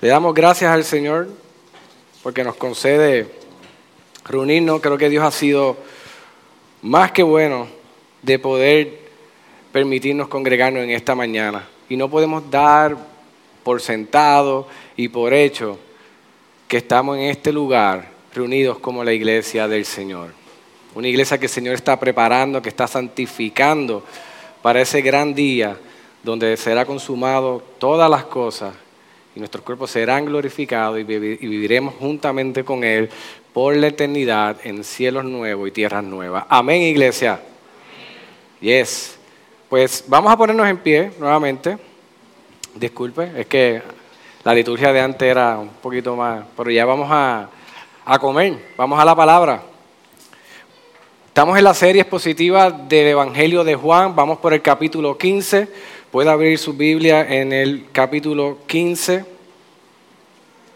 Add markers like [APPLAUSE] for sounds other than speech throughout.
Le damos gracias al Señor porque nos concede reunirnos. Creo que Dios ha sido más que bueno de poder permitirnos congregarnos en esta mañana. Y no podemos dar por sentado y por hecho que estamos en este lugar reunidos como la iglesia del Señor. Una iglesia que el Señor está preparando, que está santificando para ese gran día donde será consumado todas las cosas nuestros cuerpos serán glorificados y, viviremos juntamente con Él por la eternidad en cielos nuevos y tierras nuevas. Amén, iglesia. Yes. Pues vamos a ponernos en pie nuevamente. Disculpe, es que la liturgia de antes era un poquito más, pero ya vamos a, a comer, vamos a la palabra. Estamos en la serie expositiva del Evangelio de Juan, vamos por el capítulo 15. Puede abrir su Biblia en el capítulo 15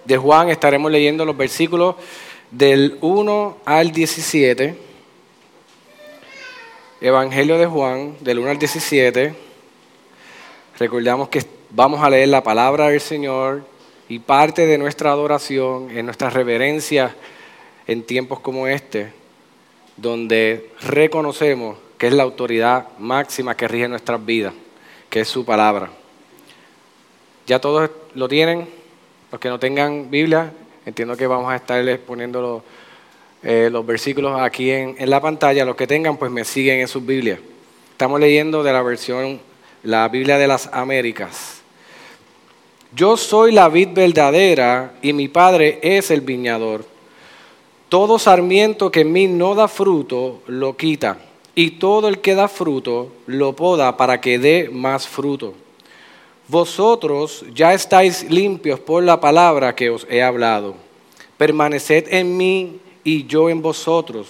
de Juan. Estaremos leyendo los versículos del 1 al 17. Evangelio de Juan, del 1 al 17. Recordamos que vamos a leer la palabra del Señor y parte de nuestra adoración, en nuestra reverencia en tiempos como este, donde reconocemos que es la autoridad máxima que rige nuestras vidas que es su palabra. Ya todos lo tienen, los que no tengan Biblia, entiendo que vamos a estarles poniendo los, eh, los versículos aquí en, en, la pantalla, los que tengan pues me siguen en sus Biblias. Estamos leyendo de la versión, la Biblia de las Américas. Yo soy la vid verdadera y mi padre es el viñador. Todo sarmiento que en mí no da fruto, lo quita y todo el que da fruto lo poda para que dé más fruto. Vosotros ya estáis limpios por la palabra que os he hablado. Permaneced en mí y yo en vosotros.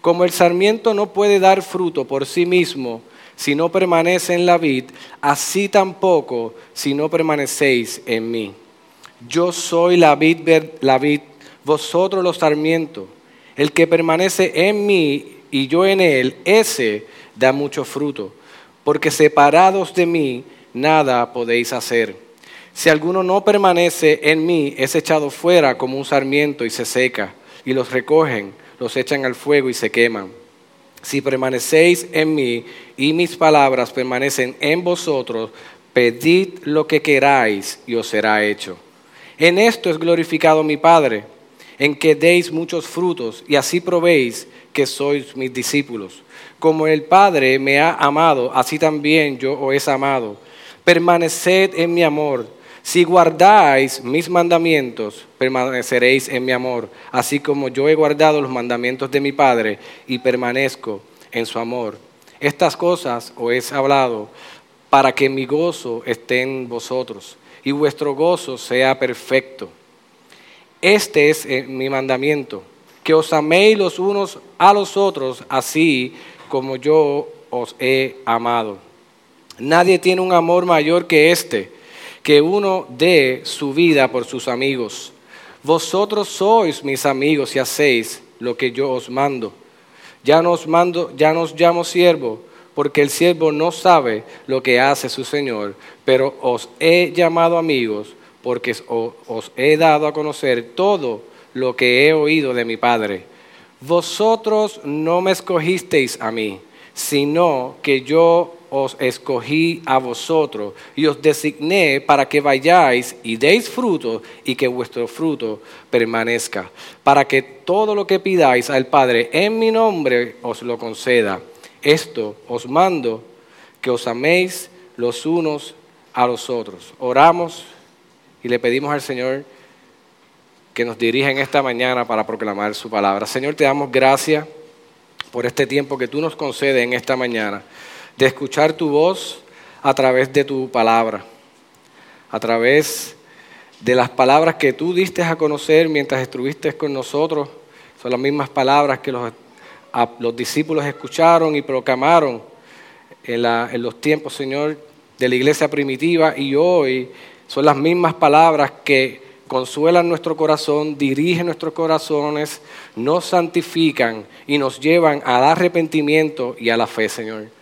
Como el sarmiento no puede dar fruto por sí mismo si no permanece en la vid, así tampoco si no permanecéis en mí. Yo soy la vid, la vid vosotros los sarmientos. El que permanece en mí y yo en él, ese da mucho fruto, porque separados de mí nada podéis hacer. Si alguno no permanece en mí, es echado fuera como un sarmiento y se seca, y los recogen, los echan al fuego y se queman. Si permanecéis en mí y mis palabras permanecen en vosotros, pedid lo que queráis y os será hecho. En esto es glorificado mi Padre, en que deis muchos frutos y así probéis que sois mis discípulos. Como el Padre me ha amado, así también yo os he amado. Permaneced en mi amor. Si guardáis mis mandamientos, permaneceréis en mi amor, así como yo he guardado los mandamientos de mi Padre y permanezco en su amor. Estas cosas os he hablado para que mi gozo esté en vosotros y vuestro gozo sea perfecto. Este es eh, mi mandamiento que os améis los unos a los otros, así como yo os he amado. Nadie tiene un amor mayor que este, que uno dé su vida por sus amigos. Vosotros sois mis amigos y hacéis lo que yo os mando. Ya no os mando, ya no os llamo siervo, porque el siervo no sabe lo que hace su Señor, pero os he llamado amigos, porque os he dado a conocer todo lo que he oído de mi Padre. Vosotros no me escogisteis a mí, sino que yo os escogí a vosotros y os designé para que vayáis y deis fruto y que vuestro fruto permanezca, para que todo lo que pidáis al Padre en mi nombre os lo conceda. Esto os mando que os améis los unos a los otros. Oramos y le pedimos al Señor que nos dirige en esta mañana para proclamar su palabra. Señor, te damos gracias por este tiempo que tú nos concedes en esta mañana, de escuchar tu voz a través de tu palabra, a través de las palabras que tú diste a conocer mientras estuviste con nosotros. Son las mismas palabras que los, los discípulos escucharon y proclamaron en, en los tiempos, Señor, de la iglesia primitiva y hoy son las mismas palabras que consuelan nuestro corazón, dirigen nuestros corazones, nos santifican y nos llevan al arrepentimiento y a la fe, Señor.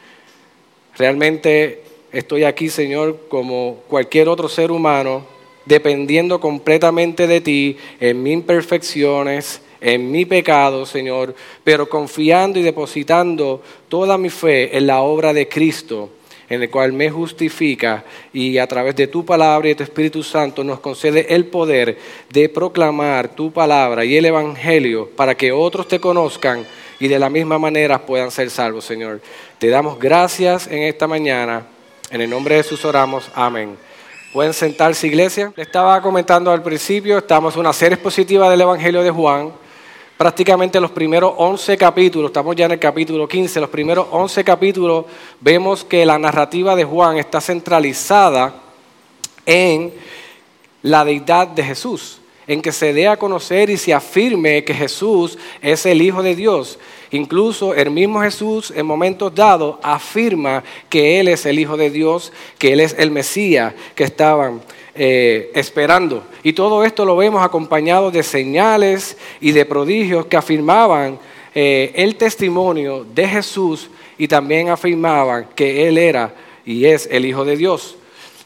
Realmente estoy aquí, Señor, como cualquier otro ser humano, dependiendo completamente de ti en mis imperfecciones, en mi pecado, Señor, pero confiando y depositando toda mi fe en la obra de Cristo en el cual me justifica y a través de tu palabra y de tu Espíritu Santo nos concede el poder de proclamar tu palabra y el Evangelio para que otros te conozcan y de la misma manera puedan ser salvos, Señor. Te damos gracias en esta mañana. En el nombre de Jesús oramos. Amén. Pueden sentarse, iglesia. Le estaba comentando al principio, estamos en una serie expositiva del Evangelio de Juan prácticamente los primeros 11 capítulos, estamos ya en el capítulo 15, los primeros 11 capítulos vemos que la narrativa de Juan está centralizada en la deidad de Jesús, en que se dé a conocer y se afirme que Jesús es el Hijo de Dios. Incluso el mismo Jesús en momentos dados afirma que Él es el Hijo de Dios, que Él es el Mesías que estaban eh, esperando. Y todo esto lo vemos acompañado de señales y de prodigios que afirmaban eh, el testimonio de Jesús y también afirmaban que Él era y es el Hijo de Dios.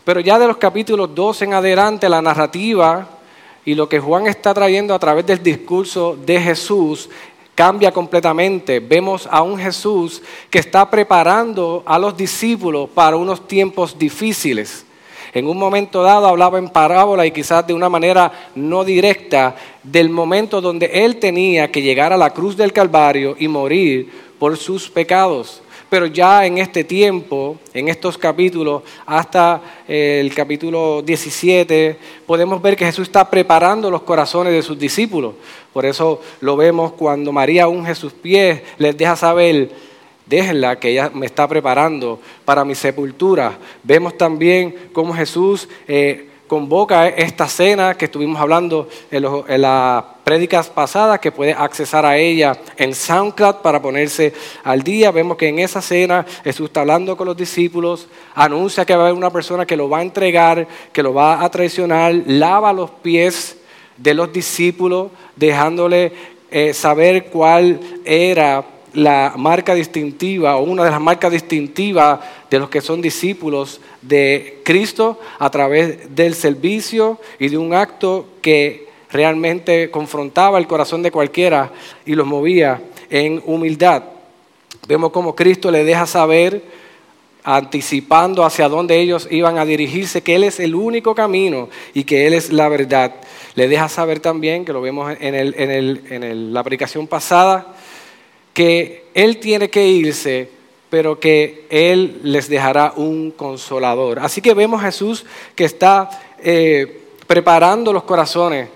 Pero ya de los capítulos 2 en adelante, la narrativa y lo que Juan está trayendo a través del discurso de Jesús cambia completamente. Vemos a un Jesús que está preparando a los discípulos para unos tiempos difíciles. En un momento dado hablaba en parábola y quizás de una manera no directa del momento donde él tenía que llegar a la cruz del Calvario y morir por sus pecados. Pero ya en este tiempo, en estos capítulos, hasta eh, el capítulo 17, podemos ver que Jesús está preparando los corazones de sus discípulos. Por eso lo vemos cuando María unge sus pies, les deja saber, déjenla que ella me está preparando para mi sepultura. Vemos también cómo Jesús eh, convoca esta cena que estuvimos hablando en, las prédicas pasadas, que puede accesar a ella en SoundCloud para ponerse al día. Vemos que en esa cena Jesús está hablando con los discípulos, anuncia que va a haber una persona que lo va a entregar, que lo va a traicionar, lava los pies de los discípulos, dejándole eh, saber cuál era la marca distintiva o una de las marcas distintivas de los que son discípulos de Cristo a través del servicio y de un acto que realmente confrontaba el corazón de cualquiera y los movía en humildad. Vemos cómo Cristo le deja saber, anticipando hacia dónde ellos iban a dirigirse, que Él es el único camino y que Él es la verdad. Le deja saber también, que lo vemos en, en la aplicación pasada, que Él tiene que irse, pero que Él les dejará un consolador. Así que vemos a Jesús que está eh, preparando los corazones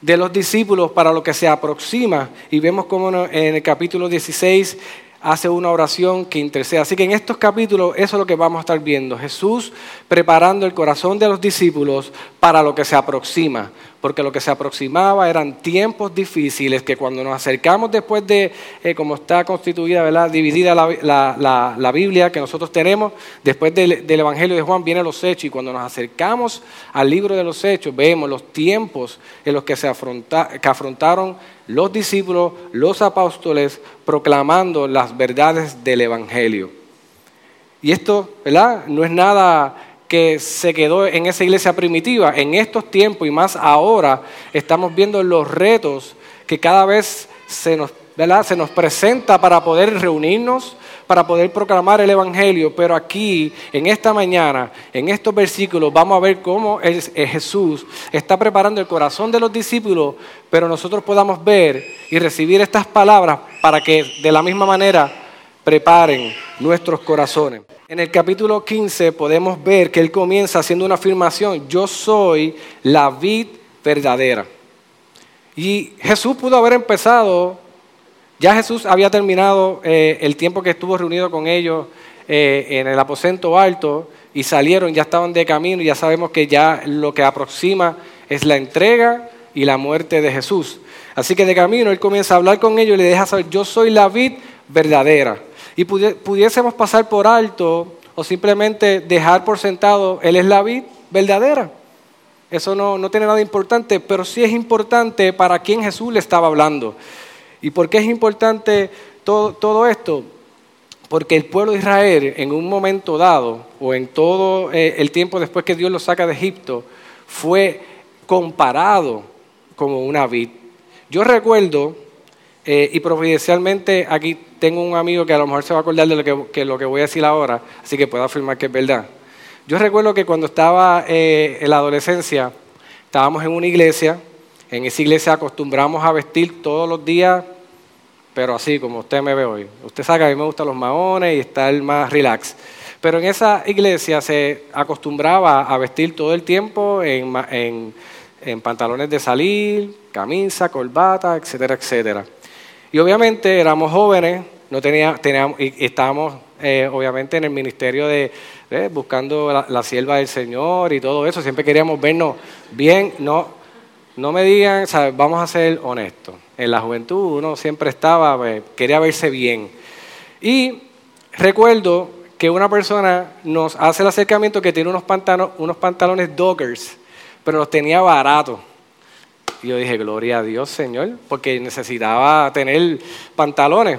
de los discípulos para lo que se aproxima. Y vemos como en el capítulo 16 hace una oración que intercede. Así que en estos capítulos eso es lo que vamos a estar viendo. Jesús preparando el corazón de los discípulos para lo que se aproxima. Porque lo que se aproximaba eran tiempos difíciles que cuando nos acercamos después de, eh, como está constituida, ¿verdad? dividida la, Biblia que nosotros tenemos, después del, Evangelio de Juan vienen los hechos y cuando nos acercamos al libro de los hechos vemos los tiempos en los que se que afrontaron los discípulos, los apóstoles, proclamando las verdades del Evangelio. Y esto, ¿verdad? No es nada que se quedó en esa iglesia primitiva. En estos tiempos y más ahora estamos viendo los retos que cada vez se nos, se nos presenta para poder reunirnos, para poder proclamar el Evangelio, pero aquí, en esta mañana, en estos versículos, vamos a ver cómo Jesús está preparando el corazón de los discípulos, pero nosotros podamos ver y recibir estas palabras para que de la misma manera preparen nuestros corazones. En el capítulo 15 podemos ver que él comienza haciendo una afirmación, yo soy la vid verdadera. Y Jesús pudo haber empezado ya Jesús había terminado eh, el tiempo que estuvo reunido con ellos eh, en el aposento alto y salieron, ya estaban de camino, y ya sabemos que ya lo que aproxima es la entrega y la muerte de Jesús. Así que de camino él comienza a hablar con ellos y le deja saber, yo soy la vid verdadera. Y pudiésemos pasar por alto o simplemente dejar por sentado, él es la vid verdadera. Eso no, no tiene nada importante, pero sí es importante para quién Jesús le estaba hablando. ¿Y por qué es importante todo, todo esto? Porque el pueblo de Israel en un momento dado, o en todo eh, el tiempo después que Dios lo saca de Egipto, fue comparado como una vid. Yo recuerdo, eh, y providencialmente aquí tengo un amigo que a lo mejor se va a acordar de lo que, lo que voy a decir ahora, así que puedo afirmar que es verdad. Yo recuerdo que cuando estaba eh, en la adolescencia, estábamos en una iglesia, en esa iglesia acostumbramos a vestir todos los días pero así como usted me ve hoy. Usted sabe que a mí me gustan los maones y estar más relax. Pero en esa iglesia se acostumbraba a vestir todo el tiempo en, en, pantalones de salir, camisa, corbata, etcétera, etcétera. Y obviamente éramos jóvenes, no tenía, teníamos, y estábamos eh, obviamente en el ministerio de eh, buscando la, sierva del Señor y todo eso. Siempre queríamos vernos bien. No, no me digan, vamos a ser honestos en la juventud uno siempre estaba, pues, quería verse bien. Y recuerdo que una persona nos hace el acercamiento que tiene unos, pantalones, unos pantalones Dockers, pero los tenía baratos. Y yo dije, gloria a Dios, Señor, porque necesitaba tener pantalones.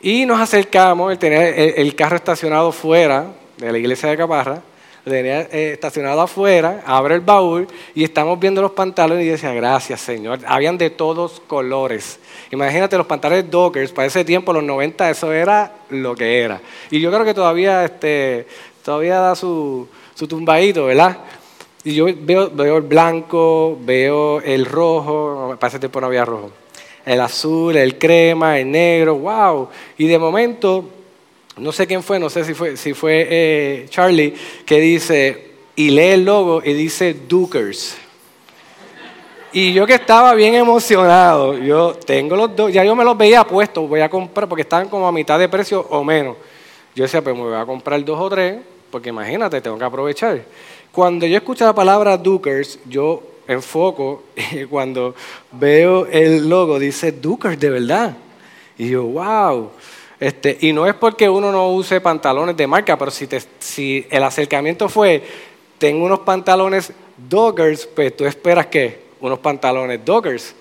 Y nos acercamos, él tenía el carro estacionado fuera de la iglesia de Caparra, tenía eh, estacionado afuera, abre el baúl y estamos viendo los pantalones y decía, gracias Señor. Habían de todos colores. Imagínate los pantalones Dockers, para ese tiempo, los 90, eso era lo que era. Y yo creo que todavía, este, todavía da su, su tumbadito, ¿verdad? Y yo veo, veo el blanco, veo el rojo, tiempo no había rojo, el azul, el crema, el negro, wow. Y de momento no sé quién fue, no sé si fue, si fue eh, Charlie, que dice, y lee el logo y dice Dukers. Y yo que estaba bien emocionado, yo tengo los dos, ya yo me los veía puestos, voy a comprar, porque estaban como a mitad de precio o menos. Yo decía, pues me voy a comprar dos o tres, porque imagínate, tengo que aprovechar. Cuando yo escucho la palabra Dukers, yo enfoco, [LAUGHS] y cuando veo el logo, dice Dukers de verdad. Y yo, wow. Este, y no es porque uno no use pantalones de marca, pero si, si el acercamiento fue, tengo unos pantalones Doggers, pues tú esperas que unos pantalones Doggers.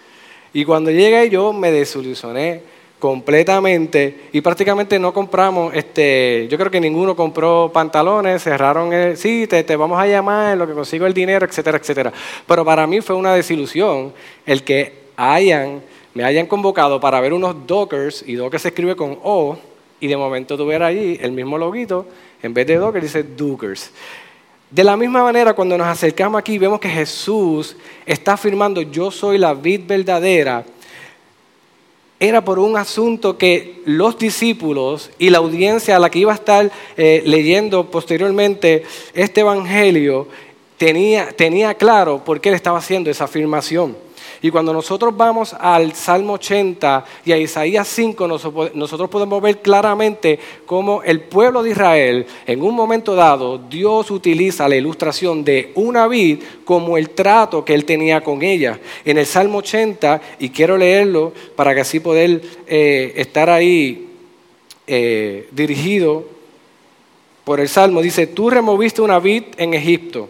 Y cuando llegué yo me desilusioné completamente y prácticamente no compramos, este, yo creo que ninguno compró pantalones, cerraron, el, sí, te, te vamos a llamar, en lo que consigo el dinero, etcétera, etcétera. Pero para mí fue una desilusión el que hayan me hayan convocado para ver unos Dockers, y Docker se escribe con O, y de momento tuviera allí el mismo loguito, en vez de Docker dice Dookers. De la misma manera, cuando nos acercamos aquí, vemos que Jesús está afirmando, yo soy la vid verdadera, era por un asunto que los discípulos y la audiencia a la que iba a estar eh, leyendo posteriormente este Evangelio tenía, tenía claro por qué él estaba haciendo esa afirmación. Y cuando nosotros vamos al Salmo 80 y a Isaías 5, nosotros podemos ver claramente cómo el pueblo de Israel, en un momento dado, Dios utiliza la ilustración de una vid como el trato que él tenía con ella. En el Salmo 80, y quiero leerlo para que así poder eh, estar ahí eh, dirigido por el Salmo, dice, tú removiste una vid en Egipto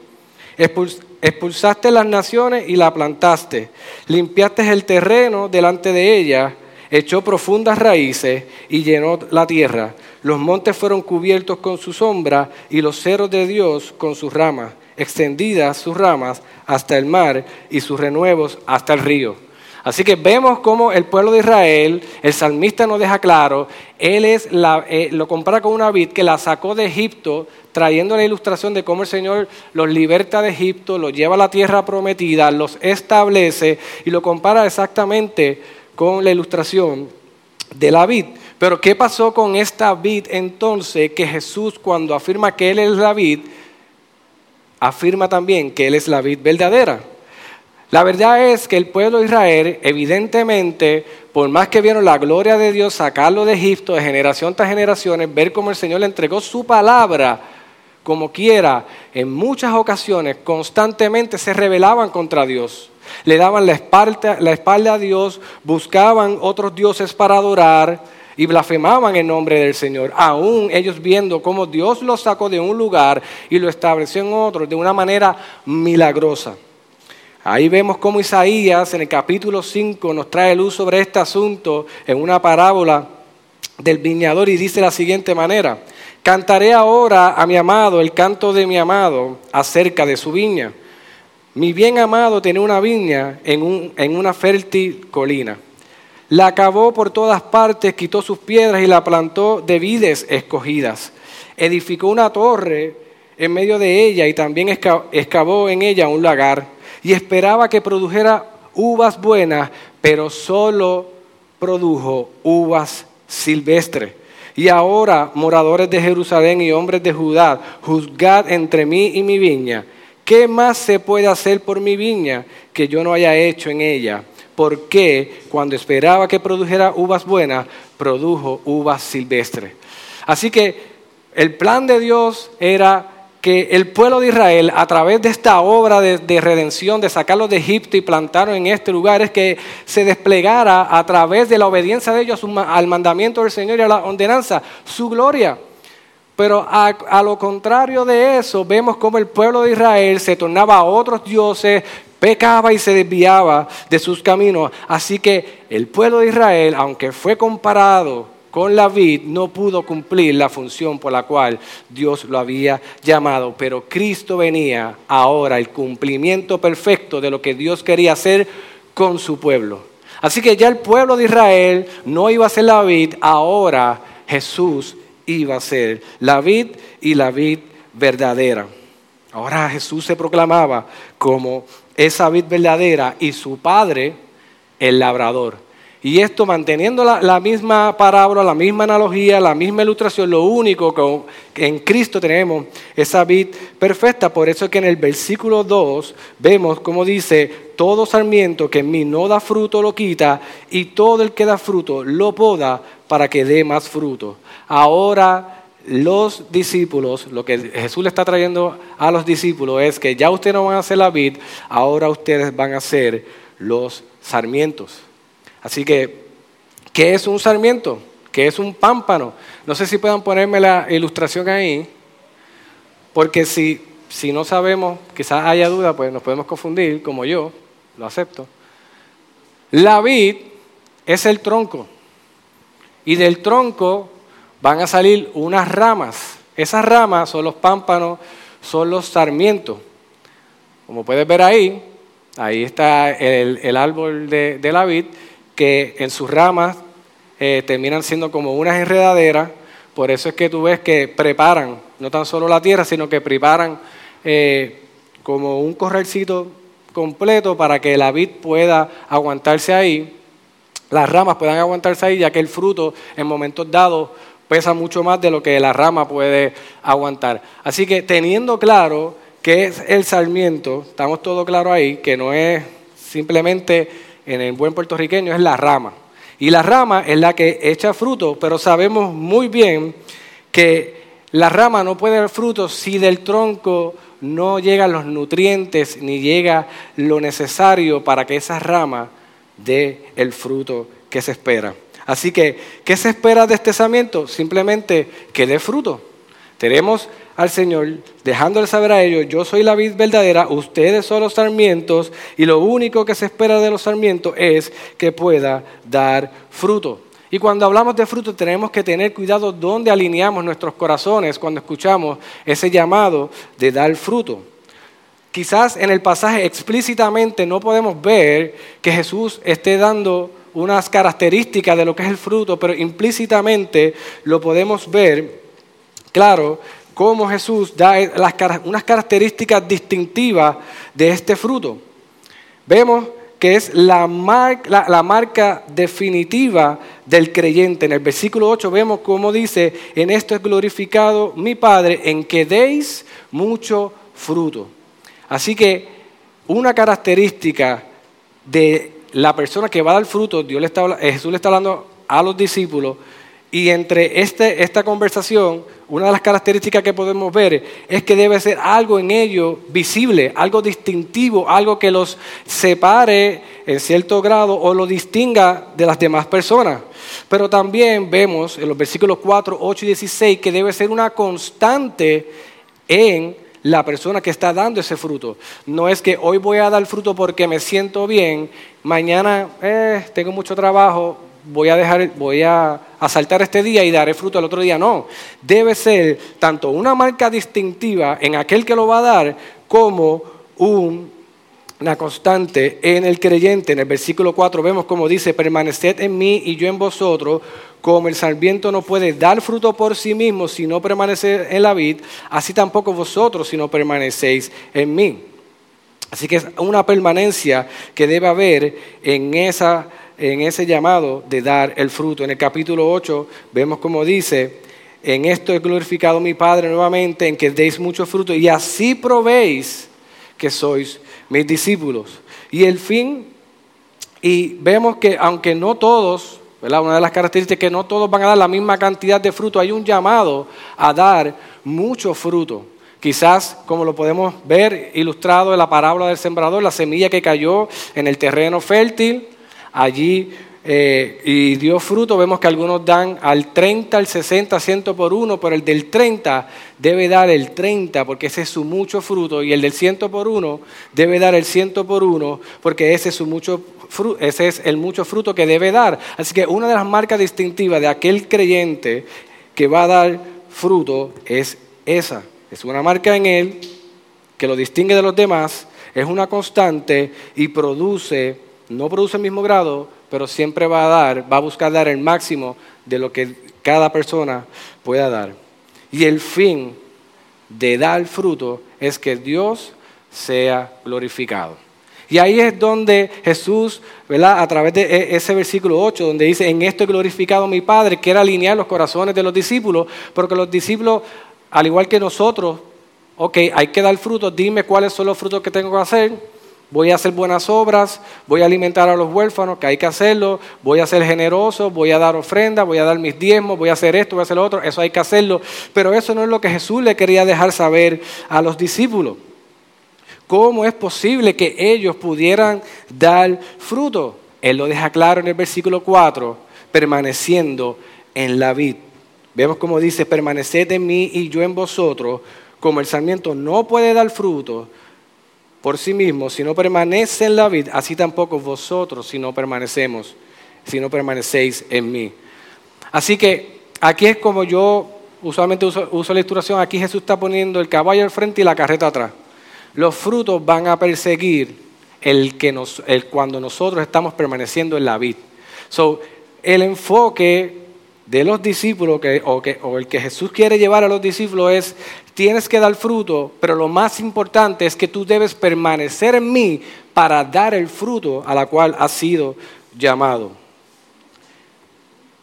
Expulsaste las naciones y la plantaste. Limpiaste el terreno delante de ella, echó profundas raíces y llenó la tierra. Los montes fueron cubiertos con su sombra y los cerros de Dios con sus ramas, extendidas sus ramas hasta el mar y sus renuevos hasta el río. Así que vemos cómo el pueblo de Israel, el salmista nos deja claro, él es la, eh, lo compara con una vid que la sacó de Egipto, trayendo la ilustración de cómo el Señor los liberta de Egipto, los lleva a la tierra prometida, los establece y lo compara exactamente con la ilustración de la vid. Pero ¿qué pasó con esta vid entonces que Jesús cuando afirma que Él es la vid, afirma también que Él es la vid verdadera? La verdad es que el pueblo de Israel, evidentemente, por más que vieron la gloria de Dios sacarlo de Egipto de generación tras generación, ver cómo el Señor le entregó su palabra como quiera, en muchas ocasiones constantemente se rebelaban contra Dios. Le daban la espalda, la espalda a Dios, buscaban otros dioses para adorar y blasfemaban el nombre del Señor. Aún ellos viendo cómo Dios los sacó de un lugar y lo estableció en otro de una manera milagrosa. Ahí vemos cómo Isaías en el capítulo 5 nos trae luz sobre este asunto en una parábola del viñador y dice de la siguiente manera, cantaré ahora a mi amado el canto de mi amado acerca de su viña. Mi bien amado tiene una viña en, en una fértil colina. La acabó por todas partes, quitó sus piedras y la plantó de vides escogidas. Edificó una torre en medio de ella y también excavó en ella un lagar y esperaba que produjera uvas buenas, pero solo produjo uvas silvestres. Y ahora, moradores de Jerusalén y hombres de Judá, juzgad entre mí y mi viña. ¿Qué más se puede hacer por mi viña que yo no haya hecho en ella? Porque cuando esperaba que produjera uvas buenas, produjo uvas silvestres. Así que el plan de Dios era que el pueblo de Israel, a través de esta obra de, redención, de sacarlos de Egipto y plantarlos en este lugar, es que se desplegara a través de la obediencia de ellos al mandamiento del Señor y a la ordenanza, su gloria. Pero a, lo contrario de eso, vemos como el pueblo de Israel se tornaba a otros dioses, pecaba y se desviaba de sus caminos. Así que el pueblo de Israel, aunque fue comparado con la vid no pudo cumplir la función por la cual Dios lo había llamado, pero Cristo venía ahora, el cumplimiento perfecto de lo que Dios quería hacer con su pueblo. Así que ya el pueblo de Israel no iba a ser la vid, ahora Jesús iba a ser la vid y la vid verdadera. Ahora Jesús se proclamaba como esa vid verdadera y su padre el labrador. Y esto manteniendo la, misma parábola, la misma analogía, la misma ilustración, lo único que en Cristo tenemos esa vid perfecta. Por eso es que en el versículo 2 vemos como dice, todo sarmiento que en mí no da fruto lo quita y todo el que da fruto lo poda para que dé más fruto. Ahora los discípulos, lo que Jesús le está trayendo a los discípulos es que ya ustedes no van a ser la vid, ahora ustedes van a ser los sarmientos. Así que, ¿qué es un sarmiento? ¿Qué es un pámpano? No sé si puedan ponerme la ilustración ahí, porque si, si no sabemos, quizás haya duda, pues nos podemos confundir, como yo, lo acepto. La vid es el tronco, y del tronco van a salir unas ramas. Esas ramas son los pámpanos, son los sarmientos. Como puedes ver ahí, ahí está el, árbol de, de la vid que en sus ramas eh, terminan siendo como unas enredaderas. Por eso es que tú ves que preparan no tan solo la tierra, sino que preparan eh, como un corralcito completo para que la vid pueda aguantarse ahí, las ramas puedan aguantarse ahí, ya que el fruto en momentos dados pesa mucho más de lo que la rama puede aguantar. Así que teniendo claro que es el sarmiento, estamos todos claros ahí, que no es simplemente en el buen puertorriqueño es la rama. Y la rama es la que echa fruto, pero sabemos muy bien que la rama no puede dar fruto si del tronco no llegan los nutrientes ni llega lo necesario para que esa rama dé el fruto que se espera. Así que, ¿qué se espera de este sarmiento? Simplemente que dé fruto. Tenemos al Señor, dejándole saber a ellos, yo soy la vid verdadera, ustedes son los sarmientos, y lo único que se espera de los sarmientos es que pueda dar fruto. Y cuando hablamos de fruto tenemos que tener cuidado dónde alineamos nuestros corazones cuando escuchamos ese llamado de dar fruto. Quizás en el pasaje explícitamente no podemos ver que Jesús esté dando unas características de lo que es el fruto, pero implícitamente lo podemos ver, claro, cómo Jesús da unas características distintivas de este fruto. Vemos que es la, marca definitiva del creyente. En el versículo 8 vemos cómo dice, en esto es glorificado mi Padre, en que deis mucho fruto. Así que una característica de la persona que va a dar fruto, Dios le está, Jesús le está hablando a los discípulos, Y entre este, esta conversación, una de las características que podemos ver es que debe ser algo en ello visible, algo distintivo, algo que los separe en cierto grado o lo distinga de las demás personas. Pero también vemos en los versículos 4, 8 y 16 que debe ser una constante en la persona que está dando ese fruto. No es que hoy voy a dar fruto porque me siento bien, mañana eh, tengo mucho trabajo, voy a dejar, voy a, saltar este día y daré fruto el otro día. No, debe ser tanto una marca distintiva en aquel que lo va a dar como una constante en el creyente. En el versículo 4 vemos como dice, permaneced en mí y yo en vosotros, como el sarmiento no puede dar fruto por sí mismo si no permanece en la vid, así tampoco vosotros si no permanecéis en mí. Así que es una permanencia que debe haber en esa en ese llamado de dar el fruto. En el capítulo 8 vemos como dice, en esto he glorificado mi Padre nuevamente, en que deis mucho fruto y así probéis que sois mis discípulos. Y el fin, y vemos que aunque no todos, una de las características es que no todos van a dar la misma cantidad de fruto, hay un llamado a dar mucho fruto. Quizás, como lo podemos ver ilustrado en la parábola del sembrador, la semilla que cayó en el terreno fértil, allí eh, y dio fruto. Vemos que algunos dan al 30, al 60, 100 por uno, pero el del 30 debe dar el 30 porque ese es su mucho fruto y el del 100 por uno debe dar el 100 por uno porque ese es, su mucho ese es el mucho fruto que debe dar. Así que una de las marcas distintivas de aquel creyente que va a dar fruto es esa. Es una marca en él que lo distingue de los demás, es una constante y produce no produce el mismo grado, pero siempre va a dar, va a buscar dar el máximo de lo que cada persona pueda dar. Y el fin de dar fruto es que Dios sea glorificado. Y ahí es donde Jesús, ¿verdad? a través de e, ese versículo 8, donde dice, en esto he glorificado a mi Padre, quiere alinear los corazones de los discípulos, porque los discípulos, al igual que nosotros, ok, hay que dar fruto, dime cuáles son los frutos que tengo que hacer, voy a hacer buenas obras, voy a alimentar a los huérfanos, que hay que hacerlo, voy a ser generoso, voy a dar ofrenda, voy a dar mis diezmos, voy a hacer esto, voy a hacer lo otro, eso hay que hacerlo. Pero eso no es lo que Jesús le quería dejar saber a los discípulos. ¿Cómo es posible que ellos pudieran dar fruto? Él lo deja claro en el versículo 4, permaneciendo en la vid. Vemos como dice, permaneced en mí y yo en vosotros, como el sarmiento no puede dar fruto por sí mismo, si no permanece en la vida, así tampoco vosotros si no permanecemos, si no permanecéis en mí. Así que aquí es como yo usualmente uso, la ilustración, aquí Jesús está poniendo el caballo al frente y la carreta atrás. Los frutos van a perseguir el que nos, el, cuando nosotros estamos permaneciendo en la vid. So, el enfoque de los discípulos o, o el que Jesús quiere llevar a los discípulos es tienes que dar fruto, pero lo más importante es que tú debes permanecer en mí para dar el fruto a la cual has sido llamado.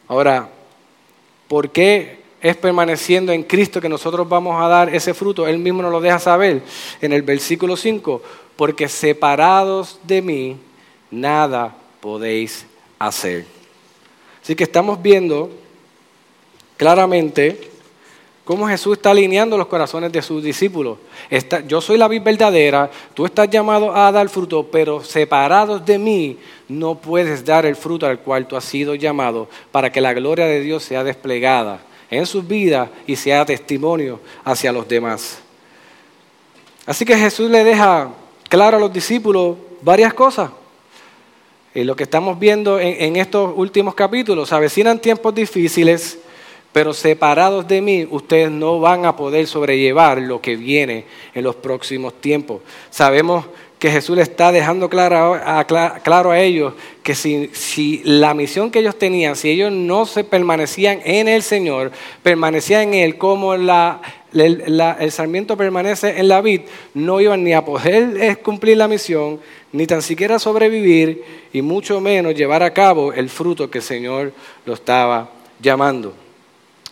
Ahora, ¿por qué es permaneciendo en Cristo que nosotros vamos a dar ese fruto? Él mismo nos lo deja saber en el versículo 5, porque separados de mí, nada podéis hacer. Así que estamos viendo claramente cómo Jesús está alineando los corazones de sus discípulos. yo soy la vid verdadera, tú estás llamado a dar fruto, pero separados de mí no puedes dar el fruto al cual tú has sido llamado para que la gloria de Dios sea desplegada en sus vidas y sea testimonio hacia los demás. Así que Jesús le deja claro a los discípulos varias cosas. Y lo que estamos viendo en, en estos últimos capítulos, avecinan tiempos difíciles, pero separados de mí, ustedes no van a poder sobrellevar lo que viene en los próximos tiempos. Sabemos que Jesús le está dejando claro a, ellos que si, la misión que ellos tenían, si ellos no se permanecían en el Señor, permanecían en Él como el sarmiento permanece en la vid, no iban ni a poder cumplir la misión, ni tan siquiera sobrevivir, y mucho menos llevar a cabo el fruto que el Señor lo estaba llamando.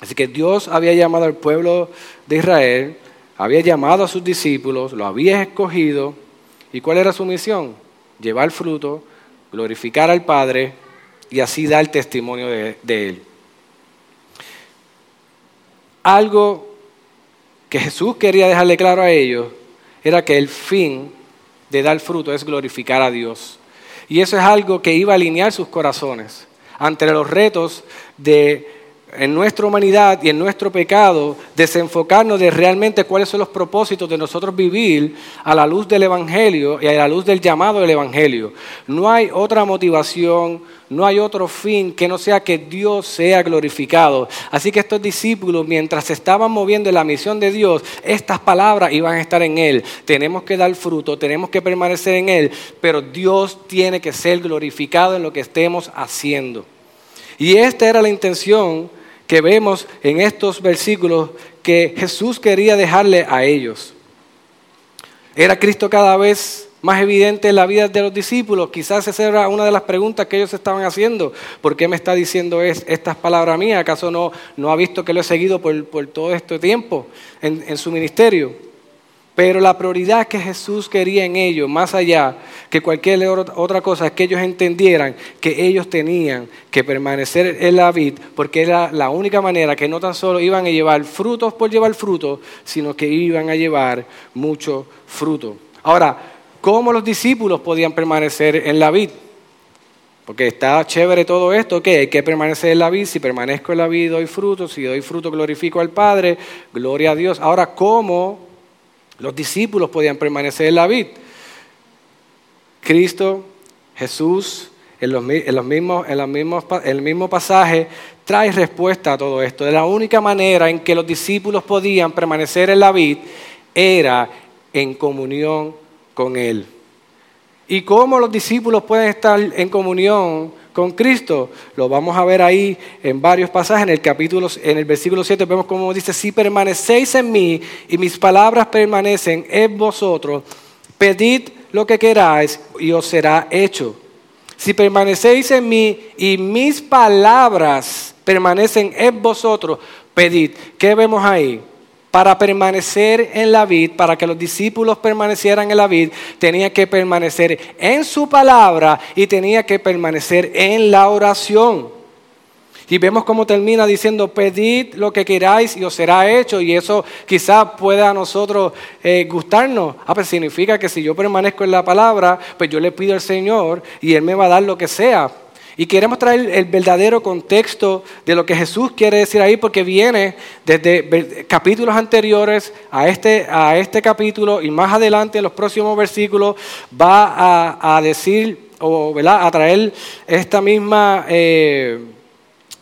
Así que Dios había llamado al pueblo de Israel, había llamado a sus discípulos, lo había escogido. ¿Y cuál era su misión? Llevar fruto, glorificar al Padre y así dar testimonio de, Él. algo que Jesús quería dejarle claro a ellos era que el fin de dar fruto es glorificar a Dios. Y eso es algo que iba a alinear sus corazones ante los retos de en nuestra humanidad y en nuestro pecado, desenfocarnos de realmente cuáles son los propósitos de nosotros vivir a la luz del Evangelio y a la luz del llamado del Evangelio. No hay otra motivación, no hay otro fin que no sea que Dios sea glorificado. Así que estos discípulos, mientras estaban moviendo en la misión de Dios, estas palabras iban a estar en Él. Tenemos que dar fruto, tenemos que permanecer en Él, pero Dios tiene que ser glorificado en lo que estemos haciendo. Y esta era la intención que vemos en estos versículos que Jesús quería dejarle a ellos. ¿Era Cristo cada vez más evidente en la vida de los discípulos? Quizás esa era una de las preguntas que ellos estaban haciendo. ¿Por qué me está diciendo estas palabras mías? ¿Acaso no, no ha visto que lo he seguido por, todo este tiempo en su ministerio? Pero la prioridad que Jesús quería en ellos, más allá que cualquier otra cosa, es que ellos entendieran que ellos tenían que permanecer en la vid, porque era la única manera que no tan solo iban a llevar frutos por llevar frutos, sino que iban a llevar mucho fruto. Ahora, ¿cómo los discípulos podían permanecer en la vid? Porque está chévere todo esto, que hay que permanecer en la vid, si permanezco en la vid doy fruto, si doy fruto glorifico al Padre, gloria a Dios. Ahora, ¿cómo los discípulos podían permanecer en la vid. Cristo, Jesús, en, los, mismos, el mismo pasaje, trae respuesta a todo esto. De la única manera en que los discípulos podían permanecer en la vid era en comunión con Él. ¿Y cómo los discípulos pueden estar en comunión con Cristo. Lo vamos a ver ahí en varios pasajes. En el capítulo, en el versículo 7 vemos cómo dice, si permanecéis en mí y mis palabras permanecen en vosotros, pedid lo que queráis y os será hecho. Si permanecéis en mí y mis palabras permanecen en vosotros, pedid. ¿Qué vemos ahí? Para permanecer en la vid, para que los discípulos permanecieran en la vid, tenía que permanecer en su palabra y tenía que permanecer en la oración. Y vemos cómo termina diciendo, pedid lo que queráis y os será hecho. Y eso quizás pueda a nosotros eh, gustarnos. Ah, pues significa que si yo permanezco en la palabra, pues yo le pido al Señor y Él me va a dar lo que sea. Y queremos traer el verdadero contexto de lo que Jesús quiere decir ahí, porque viene desde capítulos anteriores a este, a este capítulo y más adelante en los próximos versículos va a, decir o a traer esta misma, eh,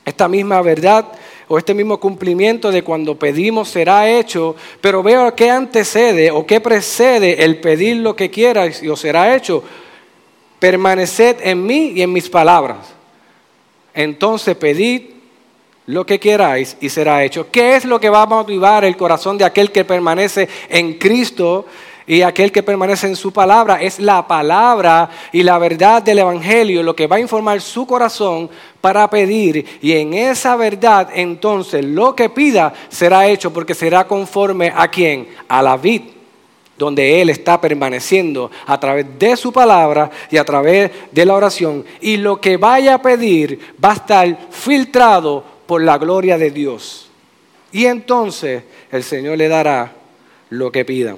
esta misma verdad o este mismo cumplimiento de cuando pedimos será hecho, pero veo qué antecede o qué precede el pedir lo que quieras y os será hecho permaneced en mí y en mis palabras. Entonces pedid lo que queráis y será hecho. ¿Qué es lo que va a motivar el corazón de aquel que permanece en Cristo y aquel que permanece en su palabra? Es la palabra y la verdad del Evangelio lo que va a informar su corazón para pedir. Y en esa verdad entonces lo que pida será hecho porque será conforme a quién? A la vid donde Él está permaneciendo a través de su palabra y a través de la oración. Y lo que vaya a pedir va a estar filtrado por la gloria de Dios. Y entonces el Señor le dará lo que pidan.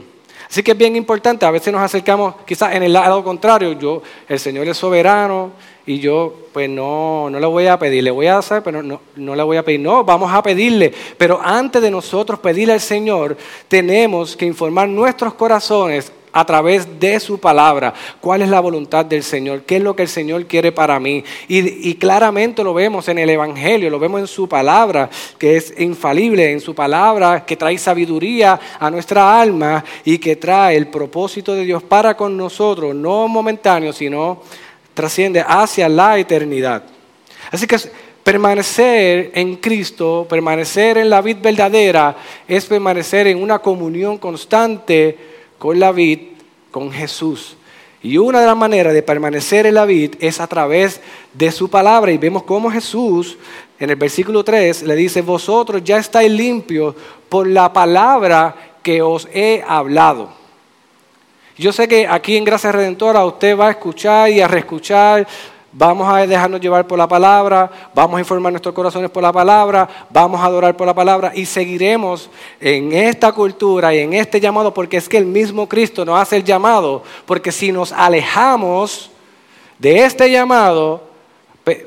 Así que es bien importante, a veces nos acercamos quizás en el lado contrario, yo, el Señor es soberano, y yo pues no, no le voy a pedir, le voy a hacer, pero no, no le voy a pedir, no, vamos a pedirle. Pero antes de nosotros pedirle al Señor, tenemos que informar nuestros corazones a través de su palabra, cuál es la voluntad del Señor, qué es lo que el Señor quiere para mí. Y, y, claramente lo vemos en el Evangelio, lo vemos en su palabra, que es infalible, en su palabra que trae sabiduría a nuestra alma y que trae el propósito de Dios para con nosotros, no momentáneo, sino trasciende hacia la eternidad. Así que permanecer en Cristo, permanecer en la vid verdadera, es permanecer en una comunión constante con la vid, con Jesús. Y una de las maneras de permanecer en la vid es a través de su palabra. Y vemos cómo Jesús, en el versículo 3, le dice, vosotros ya estáis limpios por la palabra que os he hablado. Yo sé que aquí en Gracia Redentora usted va a escuchar y a reescuchar vamos a dejarnos llevar por la palabra, vamos a informar nuestros corazones por la palabra, vamos a adorar por la palabra y seguiremos en esta cultura y en este llamado porque es que el mismo Cristo nos hace el llamado, porque si nos alejamos de este llamado,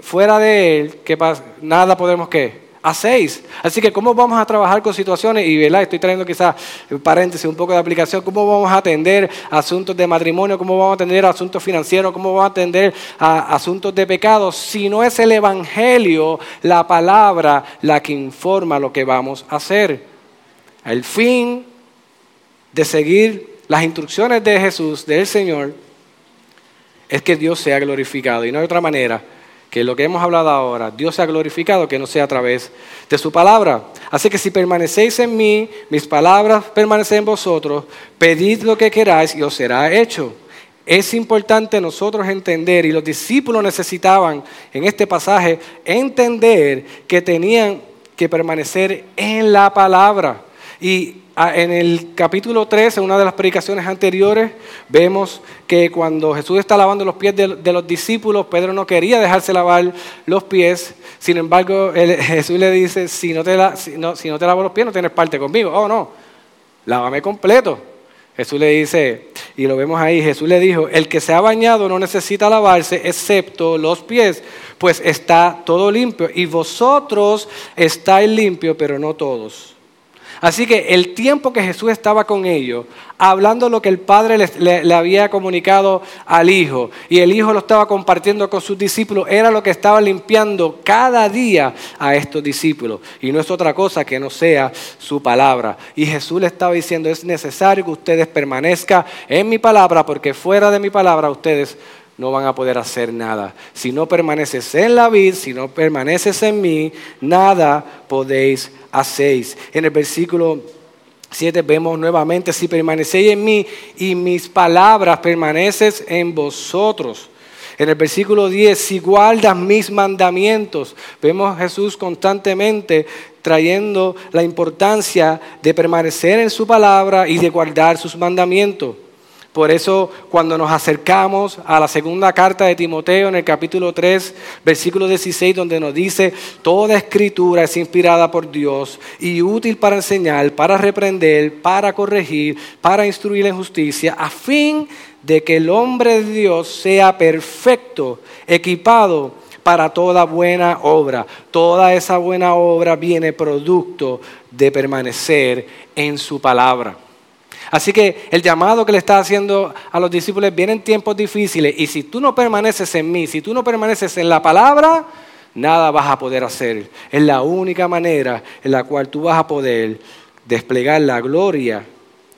fuera de él, ¿qué pasa? Nada podemos que a. Así que, ¿cómo vamos a trabajar con situaciones? Y ¿verdad? estoy trayendo quizás, paréntesis, un poco de aplicación. ¿Cómo vamos a atender asuntos de matrimonio? ¿Cómo vamos a atender asuntos financieros? ¿Cómo vamos a atender a asuntos de pecados? Si no es el Evangelio, la palabra, la que informa lo que vamos a hacer. El fin de seguir las instrucciones de Jesús, del Señor, es que Dios sea glorificado. Y no hay otra manera que lo que hemos hablado ahora, Dios sea glorificado, que no sea a través de su palabra. Así que si permanecéis en mí, mis palabras permanecen en vosotros, pedid lo que queráis y os será hecho. Es importante nosotros entender, y los discípulos necesitaban en este pasaje entender que tenían que permanecer en la palabra. Y en el capítulo 3, en una de las predicaciones anteriores, vemos que cuando Jesús está lavando los pies de, los discípulos, Pedro no quería dejarse lavar los pies. Sin embargo, [LAUGHS] Jesús le dice, si no, te no, si no te lavo los pies, no tienes parte conmigo. Oh, no, lávame completo. Jesús le dice, y lo vemos ahí, Jesús le dijo, el que se ha bañado no necesita lavarse excepto los pies, pues está todo limpio. Y vosotros estáis limpios, pero no todos. Así que el tiempo que Jesús estaba con ellos, hablando lo que el Padre le, había comunicado al Hijo, y el Hijo lo estaba compartiendo con sus discípulos, era lo que estaba limpiando cada día a estos discípulos. Y no es otra cosa que no sea su palabra. Y Jesús le estaba diciendo, es necesario que ustedes permanezcan en mi palabra, porque fuera de mi palabra ustedes no van a poder hacer nada. Si no permaneces en la vid, si no permaneces en mí, nada podéis hacer. En el versículo 7 vemos nuevamente, si permanecéis en mí y mis palabras permanecen en vosotros. En el versículo 10, si guardas mis mandamientos, vemos a Jesús constantemente trayendo la importancia de permanecer en su palabra y de guardar sus mandamientos. Por eso cuando nos acercamos a la segunda carta de Timoteo en el capítulo 3, versículo 16, donde nos dice, toda escritura es inspirada por Dios y útil para enseñar, para reprender, para corregir, para instruir en justicia, a fin de que el hombre de Dios sea perfecto, equipado para toda buena obra. Toda esa buena obra viene producto de permanecer en su palabra. Así que el llamado que le está haciendo a los discípulos vienen tiempos difíciles y si tú no permaneces en mí, si tú no permaneces en la palabra, nada vas a poder hacer. Es la única manera en la cual tú vas a poder desplegar la gloria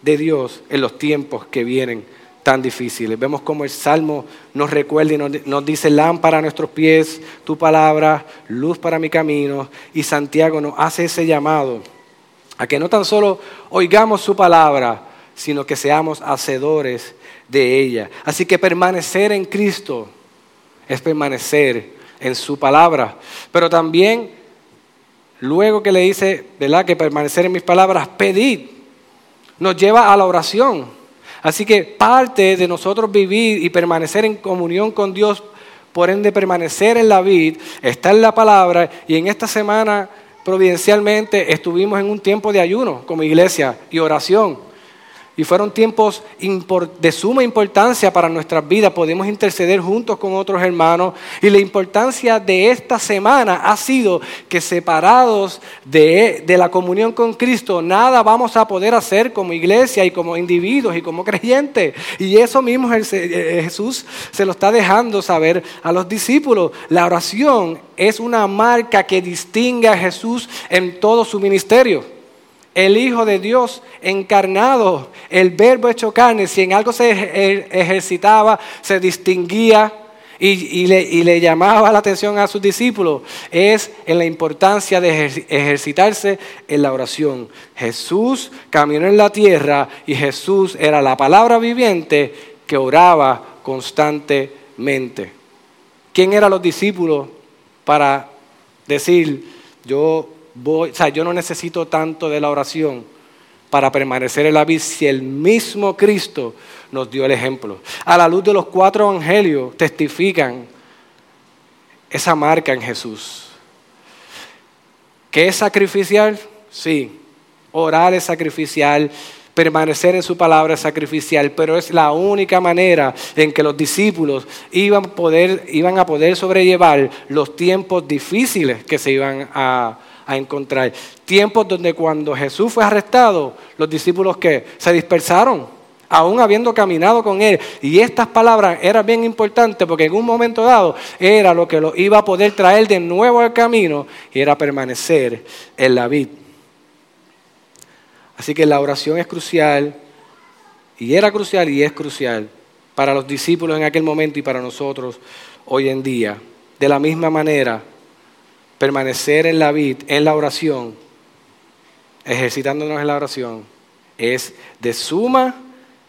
de Dios en los tiempos que vienen tan difíciles. Vemos como el Salmo nos recuerda y nos, dice, lámpara a nuestros pies, tu palabra, luz para mi camino. Y Santiago nos hace ese llamado a que no tan solo oigamos su palabra, sino que seamos hacedores de ella. Así que permanecer en Cristo es permanecer en su palabra. Pero también, luego que le dice, ¿verdad? Que permanecer en mis palabras, pedid, nos lleva a la oración. Así que parte de nosotros vivir y permanecer en comunión con Dios, por ende permanecer en la vid, está en la palabra y en esta semana providencialmente estuvimos en un tiempo de ayuno como iglesia y oración. Y fueron tiempos de suma importancia para nuestras vidas. Podemos interceder juntos con otros hermanos. Y la importancia de esta semana ha sido que separados de, la comunión con Cristo, nada vamos a poder hacer como iglesia y como individuos y como creyentes. Y eso mismo eh, Jesús se lo está dejando saber a los discípulos. La oración es una marca que distingue a Jesús en todo su ministerio el Hijo de Dios encarnado, el verbo hecho carne, si en algo se ejercitaba, se distinguía y, le, llamaba la atención a sus discípulos, es en la importancia de ejercitarse en la oración. Jesús caminó en la tierra y Jesús era la palabra viviente que oraba constantemente. ¿Quién eran los discípulos para decir, yo yo no necesito tanto de la oración para permanecer en la vida si el mismo Cristo nos dio el ejemplo. A la luz de los cuatro evangelios testifican esa marca en Jesús. ¿Qué es sacrificial? Sí, orar es sacrificial, permanecer en su palabra es sacrificial, pero es la única manera en que los discípulos iban, iban a poder sobrellevar los tiempos difíciles que se iban a, a encontrar. Tiempos donde cuando Jesús fue arrestado, los discípulos que se dispersaron, aún habiendo caminado con él. Y estas palabras eran bien importantes porque en un momento dado era lo que lo iba a poder traer de nuevo al camino y era permanecer en la vid. Así que la oración es crucial y era crucial y es crucial para los discípulos en aquel momento y para nosotros hoy en día. De la misma manera, permanecer en la vid, en la oración, ejercitándonos en la oración, es de suma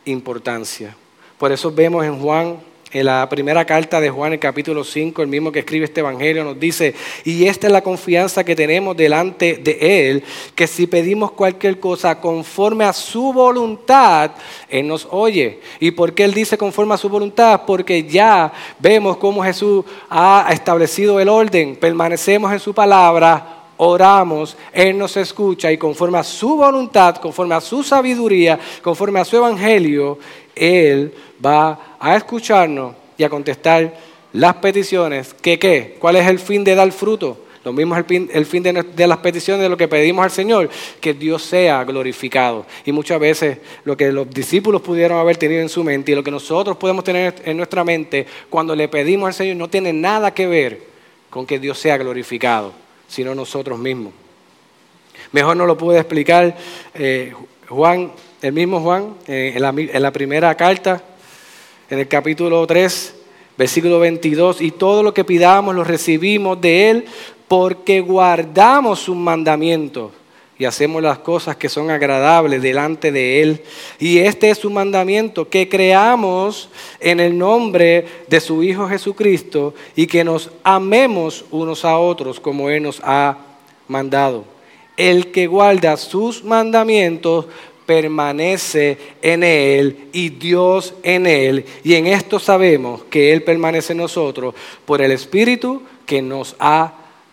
importancia. Por eso vemos en Juan, en la primera carta de Juan, el capítulo 5, el mismo que escribe este Evangelio, nos dice, y esta es la confianza que tenemos delante de Él, que si pedimos cualquier cosa conforme a su voluntad, Él nos oye. ¿Y por qué Él dice conforme a su voluntad? Porque ya vemos cómo Jesús ha establecido el orden, permanecemos en su palabra, oramos, Él nos escucha y conforme a su voluntad, conforme a su sabiduría, conforme a su evangelio, Él va a escucharnos y a contestar las peticiones. ¿Qué qué? ¿Cuál es el fin de dar fruto? Lo mismo es el fin, de, las peticiones de lo que pedimos al Señor, que Dios sea glorificado. Y muchas veces lo que los discípulos pudieron haber tenido en su mente y lo que nosotros podemos tener en nuestra mente cuando le pedimos al Señor no tiene nada que ver con que Dios sea glorificado sino nosotros mismos. Mejor no lo pude explicar eh, Juan, el mismo Juan, eh, en la primera carta, en el capítulo 3, versículo 22, y todo lo que pidamos lo recibimos de Él porque guardamos sus mandamientos y hacemos las cosas que son agradables delante de Él. Y este es su mandamiento, que creamos en el nombre de su Hijo Jesucristo y que nos amemos unos a otros como Él nos ha mandado. El que guarda sus mandamientos permanece en Él y Dios en Él. Y en esto sabemos que Él permanece en nosotros por el Espíritu que nos ha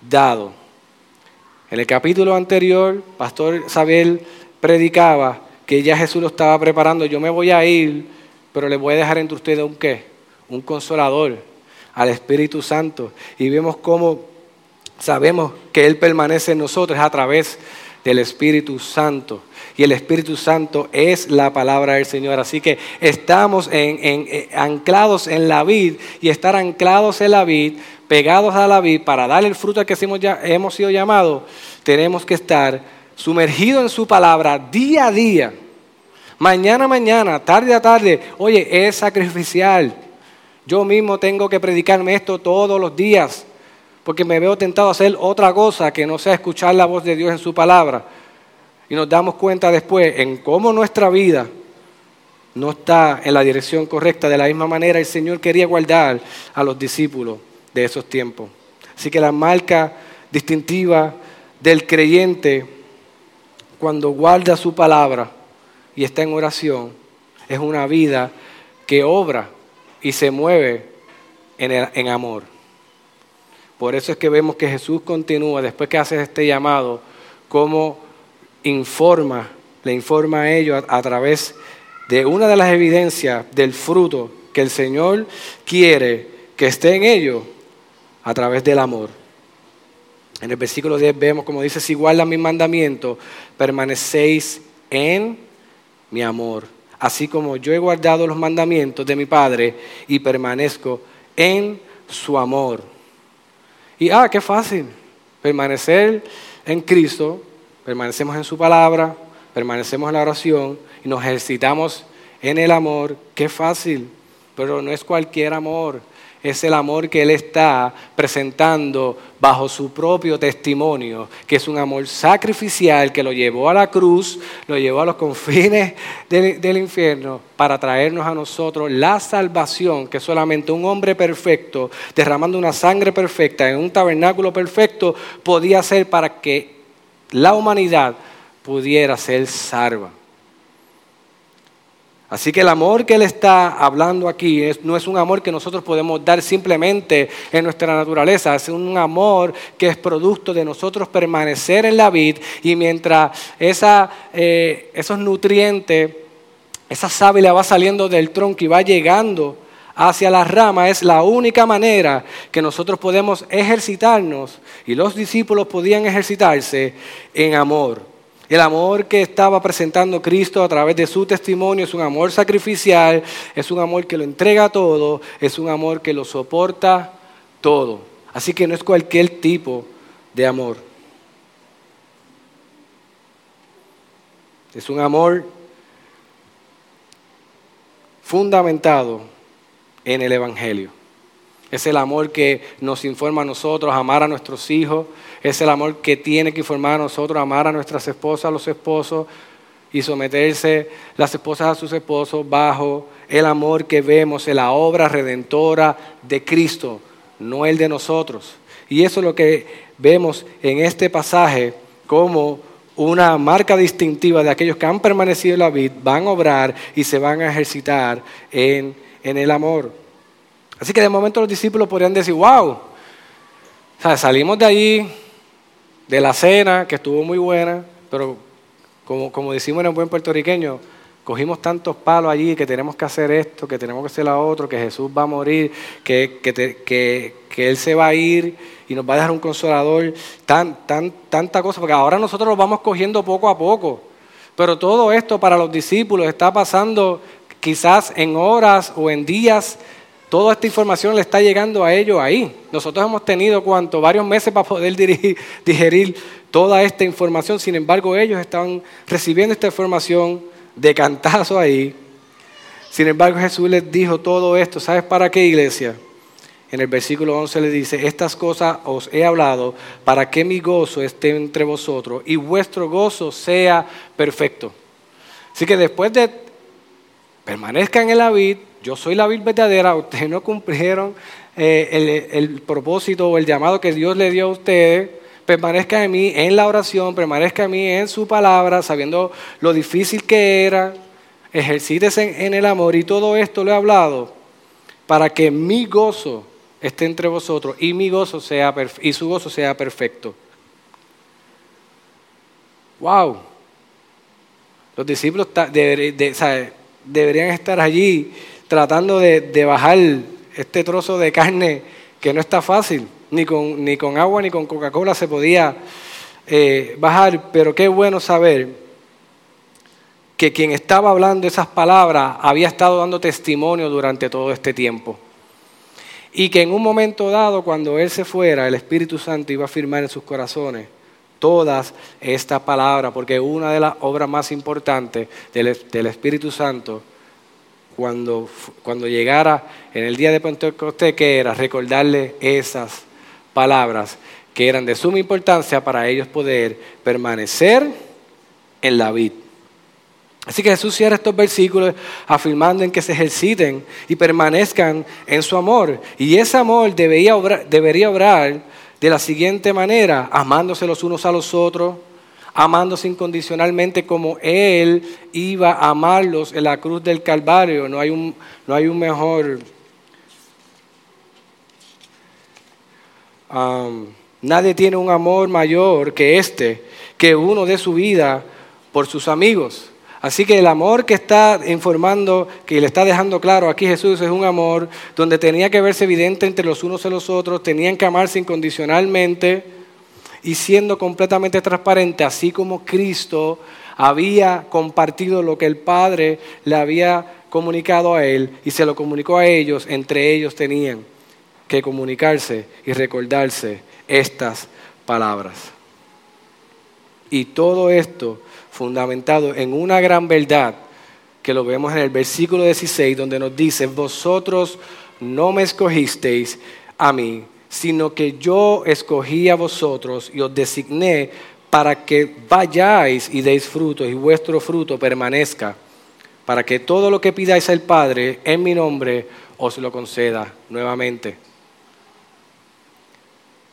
dado. En el capítulo anterior, Pastor Sabel predicaba que ya Jesús lo estaba preparando. Yo me voy a ir, pero le voy a dejar entre ustedes un qué? Un consolador, al Espíritu Santo. Y vemos cómo sabemos que Él permanece en nosotros a través del Espíritu Santo. Y el Espíritu Santo es la palabra del Señor. Así que estamos eh, anclados en la vid y estar anclados en la vid pegados a la vid para dar el fruto al que hemos sido llamados, tenemos que estar sumergidos en su palabra día a día, mañana mañana, tarde a tarde. Oye, es sacrificial. Yo mismo tengo que predicarme esto todos los días, porque me veo tentado a hacer otra cosa que no sea escuchar la voz de Dios en su palabra. Y nos damos cuenta después en cómo nuestra vida no está en la dirección correcta. De la misma manera el Señor quería guardar a los discípulos de esos tiempos. Así que la marca distintiva del creyente cuando guarda su palabra y está en oración es una vida que obra y se mueve en, amor. Por eso es que vemos que Jesús continúa, después que hace este llamado, como informa, le informa a ellos a través de una de las evidencias del fruto que el Señor quiere que esté en ellos a través del amor. En el versículo 10 vemos como dice, si guardan mi mandamiento, permanecéis en mi amor, así como yo he guardado los mandamientos de mi Padre y permanezco en su amor. Y ah, qué fácil, permanecer en Cristo, permanecemos en su palabra, permanecemos en la oración y nos ejercitamos en el amor, qué fácil, pero no es cualquier amor, es el amor que Él está presentando bajo su propio testimonio, que es un amor sacrificial que lo llevó a la cruz, lo llevó a los confines del, infierno para traernos a nosotros la salvación que solamente un hombre perfecto, derramando una sangre perfecta en un tabernáculo perfecto, podía hacer para que la humanidad pudiera ser salva. Así que el amor que Él está hablando aquí no es un amor que nosotros podemos dar simplemente en nuestra naturaleza, es un amor que es producto de nosotros permanecer en la vid y mientras esa, eh, esos nutrientes, esa sábila va saliendo del tronco y va llegando hacia la rama, es la única manera que nosotros podemos ejercitarnos y los discípulos podían ejercitarse en amor. El amor que estaba presentando Cristo a través de su testimonio es un amor sacrificial, es un amor que lo entrega todo, es un amor que lo soporta todo. Así que no es cualquier tipo de amor. Es un amor fundamentado en el Evangelio. Es el amor que nos informa a nosotros, amar a nuestros hijos. Es el amor que tiene que informar a nosotros, amar a nuestras esposas, a los esposos y someterse las esposas a sus esposos bajo el amor que vemos en la obra redentora de Cristo, no el de nosotros. Y eso es lo que vemos en este pasaje como una marca distintiva de aquellos que han permanecido en la vida, van a obrar y se van a ejercitar en, en el amor. Así que de momento los discípulos podrían decir, wow, salimos de ahí, de la cena, que estuvo muy buena, pero como, como decimos en el buen puertorriqueño, cogimos tantos palos allí que tenemos que hacer esto, que tenemos que hacer lo otro, que Jesús va a morir, que, que, que, Él se va a ir y nos va a dejar un consolador, tan, tan, tanta cosa, porque ahora nosotros lo vamos cogiendo poco a poco. Pero todo esto para los discípulos está pasando quizás en horas o en días Toda esta información le está llegando a ellos ahí. Nosotros hemos tenido cuánto, varios meses para poder [LAUGHS] digerir toda esta información. Sin embargo, ellos están recibiendo esta información de cantazo ahí. Sin embargo, Jesús les dijo todo esto. ¿Sabes para qué, iglesia? En el versículo 11 le dice, estas cosas os he hablado para que mi gozo esté entre vosotros y vuestro gozo sea perfecto. Así que después de permanezcan en la vid, yo soy la vid verdadera, [LAUGHS] ustedes no cumplieron eh, el, propósito o el llamado que Dios le dio a ustedes, permanezca en mí en la oración, permanezca en mí en su palabra, sabiendo lo difícil que era, ejercítese en el amor y todo esto lo he hablado para que mi gozo esté entre vosotros y mi gozo sea y su gozo sea perfecto. Wow. Los discípulos deberían estar allí tratando de, bajar este trozo de carne que no está fácil, ni con, ni con agua ni con Coca-Cola se podía eh, bajar, pero qué bueno saber que quien estaba hablando esas palabras había estado dando testimonio durante todo este tiempo. Y que en un momento dado, cuando Él se fuera, el Espíritu Santo iba a firmar en sus corazones todas estas palabras, porque una de las obras más importantes del, del Espíritu Santo cuando, cuando llegara en el día de Pentecostés, que era recordarle esas palabras que eran de suma importancia para ellos poder permanecer en la vida. Así que Jesús cierra estos versículos afirmando en que se ejerciten y permanezcan en su amor. Y ese amor debería debería obrar de la siguiente manera, amándose los unos a los otros, amándose incondicionalmente como Él iba a amarlos en la cruz del Calvario. No hay un, no hay un mejor... Um, nadie tiene un amor mayor que este, que uno de su vida por sus amigos. Así que el amor que está informando, que le está dejando claro aquí Jesús, es un amor donde tenía que verse evidente entre los unos y los otros, tenían que amarse incondicionalmente y siendo completamente transparente, así como Cristo había compartido lo que el Padre le había comunicado a él y se lo comunicó a ellos, entre ellos tenían que comunicarse y recordarse estas palabras. Y todo esto fundamentado en una gran verdad que lo vemos en el versículo 16 donde nos dice, vosotros no me escogisteis a mí, sino que yo escogí a vosotros y os designé para que vayáis y deis fruto y vuestro fruto permanezca, para que todo lo que pidáis al Padre en mi nombre os lo conceda nuevamente.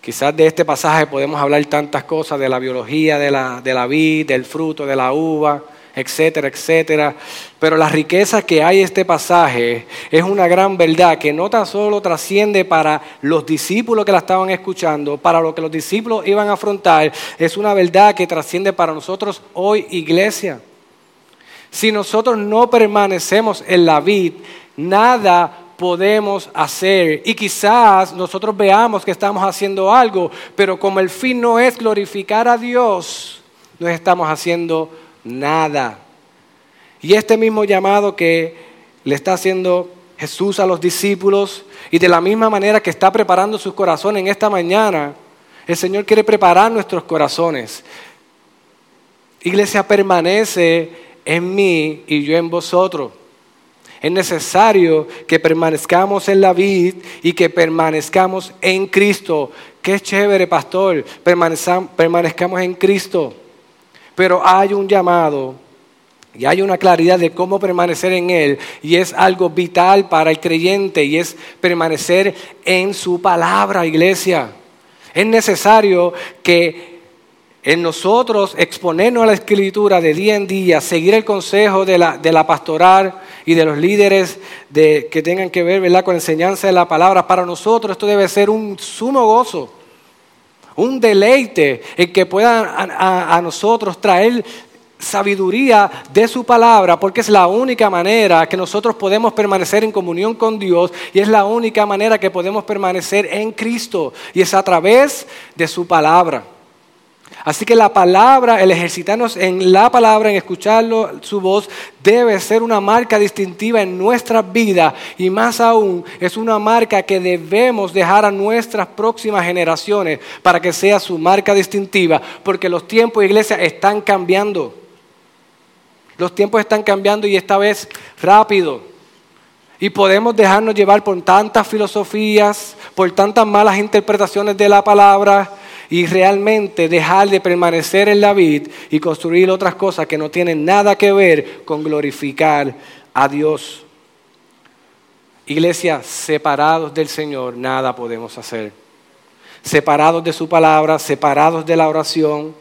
Quizás de este pasaje podemos hablar tantas cosas de la biología de la, de la vid, del fruto, de la uva, etcétera, etcétera. Pero la riqueza que hay en este pasaje es una gran verdad que no tan solo trasciende para los discípulos que la estaban escuchando, para lo que los discípulos iban a afrontar, es una verdad que trasciende para nosotros hoy, iglesia. Si nosotros no permanecemos en la vid, nada podemos hacer. Y quizás nosotros veamos que estamos haciendo algo, pero como el fin no es glorificar a Dios, no estamos haciendo nada. Y este mismo llamado que le está haciendo Jesús a los discípulos y de la misma manera que está preparando sus corazones en esta mañana, el Señor quiere preparar nuestros corazones. Iglesia permanece en mí y yo en vosotros. Es necesario que permanezcamos en la vid y que permanezcamos en Cristo. Qué chévere, pastor, permanezcamos en Cristo. Pero hay un llamado y hay una claridad de cómo permanecer en Él y es algo vital para el creyente y es permanecer en su palabra, iglesia. Es necesario que en nosotros exponernos a la escritura de día en día, seguir el consejo de la, de la pastoral y de los líderes de, que tengan que ver con la enseñanza de la palabra, para nosotros esto debe ser un sumo gozo un deleite en que puedan a, nosotros traer sabiduría de su palabra, porque es la única manera que nosotros podemos permanecer en comunión con Dios y es la única manera que podemos permanecer en Cristo y es a través de su palabra. Así que la palabra, el ejercitarnos en la palabra, en escucharlo, su voz, debe ser una marca distintiva en nuestra vida y más aún es una marca que debemos dejar a nuestras próximas generaciones para que sea su marca distintiva, porque los tiempos, iglesia, están cambiando. Los tiempos están cambiando y esta vez rápido. Y podemos dejarnos llevar por tantas filosofías, por tantas malas interpretaciones de la palabra y realmente dejar de permanecer en la vid y construir otras cosas que no tienen nada que ver con glorificar a Dios. Iglesia, separados del Señor, nada podemos hacer. Separados de su palabra, separados de la oración,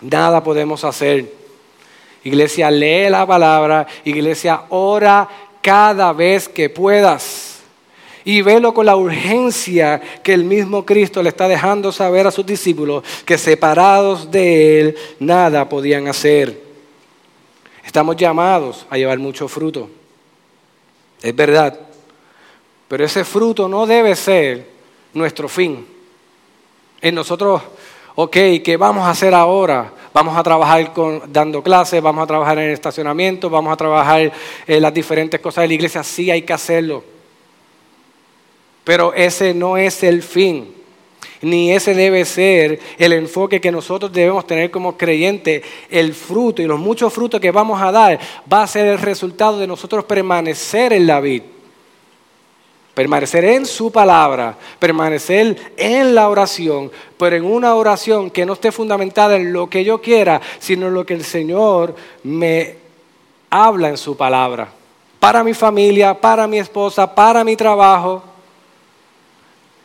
nada podemos hacer. Iglesia, lee la palabra. Iglesia, ora cada vez que puedas y velo con la urgencia que el mismo Cristo le está dejando saber a sus discípulos que separados de Él nada podían hacer. Estamos llamados a llevar mucho fruto. Es verdad. Pero ese fruto no debe ser nuestro fin. En nosotros, ok, ¿qué vamos a hacer ahora? Vamos a trabajar dando clases, vamos a trabajar en el estacionamiento, vamos a trabajar en las diferentes cosas de la iglesia. Sí, hay que hacerlo. Pero ese no es el fin, ni ese debe ser el enfoque que nosotros debemos tener como creyentes. El fruto y los muchos frutos que vamos a dar va a ser el resultado de nosotros permanecer en la vida. Permanecer en su palabra, permanecer en la oración, pero en una oración que no esté fundamentada en lo que yo quiera, sino en lo que el Señor me habla en su palabra. Para mi familia, para mi esposa, para mi trabajo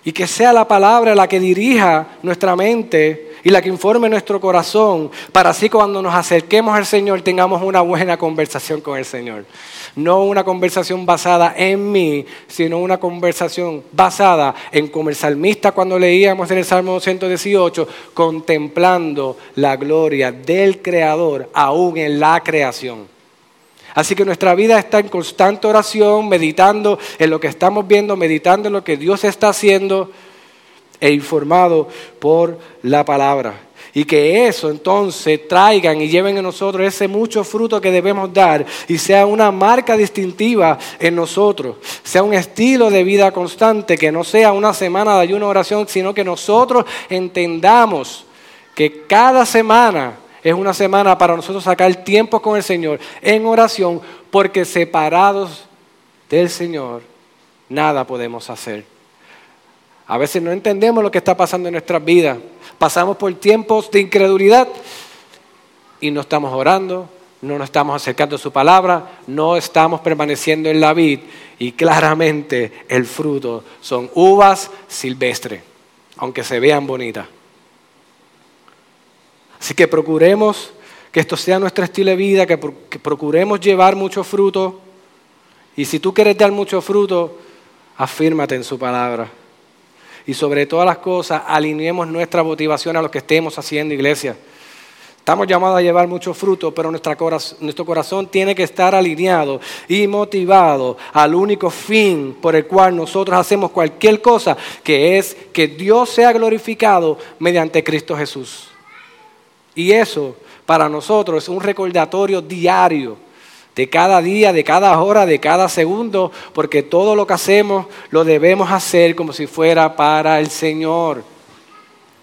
y que sea la palabra la que dirija nuestra mente y la que informe nuestro corazón, para así cuando nos acerquemos al Señor tengamos una buena conversación con el Señor. No una conversación basada en mí, sino una conversación basada en como el salmista cuando leíamos en el Salmo 118, contemplando la gloria del Creador aún en la creación. Así que nuestra vida está en constante oración, meditando en lo que estamos viendo, meditando en lo que Dios está haciendo e informado por la palabra. Y que eso entonces traigan y lleven en nosotros ese mucho fruto que debemos dar y sea una marca distintiva en nosotros, sea un estilo de vida constante, que no sea una semana de ayuno oración, sino que nosotros entendamos que cada semana es una semana para nosotros sacar tiempo con el Señor en oración, porque separados del Señor nada podemos hacer. A veces no entendemos lo que está pasando en nuestras vidas. Pasamos por tiempos de incredulidad y no estamos orando, no nos estamos acercando a su palabra, no estamos permaneciendo en la vid y claramente el fruto son uvas silvestres, aunque se vean bonitas. Así que procuremos que esto sea nuestro estilo de vida, que, procuremos llevar mucho fruto. Y si tú quieres dar mucho fruto, afírmate en su palabra. Y sobre todas las cosas, alineemos nuestra motivación a lo que estemos haciendo, iglesia. Estamos llamados a llevar mucho fruto, pero nuestro corazón tiene que estar alineado y motivado al único fin por el cual nosotros hacemos cualquier cosa, que es que Dios sea glorificado mediante Cristo Jesús. Y eso para nosotros es un recordatorio diario de cada día, de cada hora, de cada segundo, porque todo lo que hacemos lo debemos hacer como si fuera para el Señor.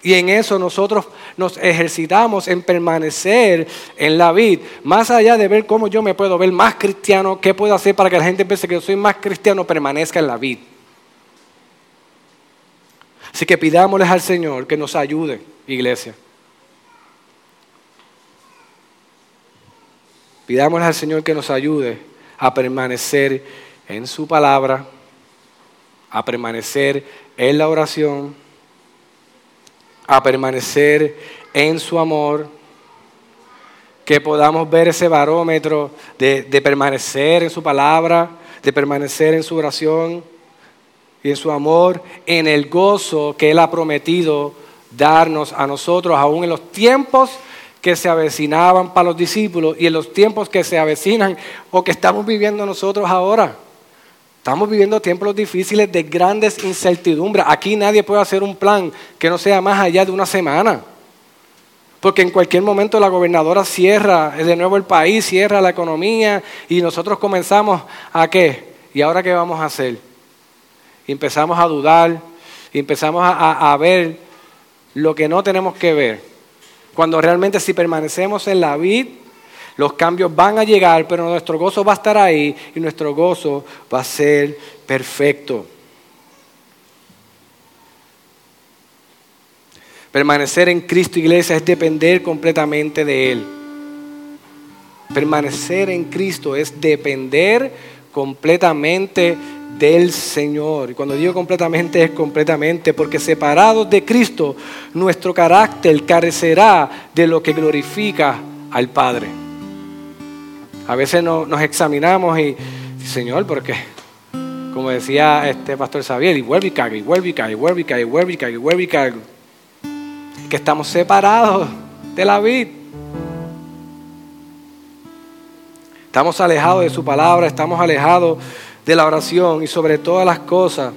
Y en eso nosotros nos ejercitamos en permanecer en la vida, más allá de ver cómo yo me puedo ver más cristiano, qué puedo hacer para que la gente piense que yo soy más cristiano, permanezca en la vida. Así que pidámosles al Señor que nos ayude, iglesia. Pidámosle al Señor que nos ayude a permanecer en su palabra, a permanecer en la oración, a permanecer en su amor, que podamos ver ese barómetro de, de, permanecer en su palabra, de permanecer en su oración y en su amor, en el gozo que Él ha prometido darnos a nosotros, aún en los tiempos que se avecinaban para los discípulos y en los tiempos que se avecinan o que estamos viviendo nosotros ahora. Estamos viviendo tiempos difíciles de grandes incertidumbres. Aquí nadie puede hacer un plan que no sea más allá de una semana. Porque en cualquier momento la gobernadora cierra de nuevo el país, cierra la economía y nosotros comenzamos a qué? ¿Y ahora qué vamos a hacer? Empezamos a dudar, y empezamos a ver lo que no tenemos que ver. Cuando realmente si permanecemos en la vid, los cambios van a llegar, pero nuestro gozo va a estar ahí y nuestro gozo va a ser perfecto. Permanecer en Cristo, iglesia, es depender completamente de Él. Permanecer en Cristo es depender completamente del Señor. Y cuando digo completamente es completamente, porque separados de Cristo, nuestro carácter carecerá de lo que glorifica al Padre. A veces nos examinamos y, Señor, ¿por qué? Como decía este pastor Xavier, y vuelve y caga, y vuelve y y vuelve y y vuelve y y vuelve y. Que estamos separados de la vida. Estamos alejados de su palabra, estamos alejados de la oración y sobre todas las cosas,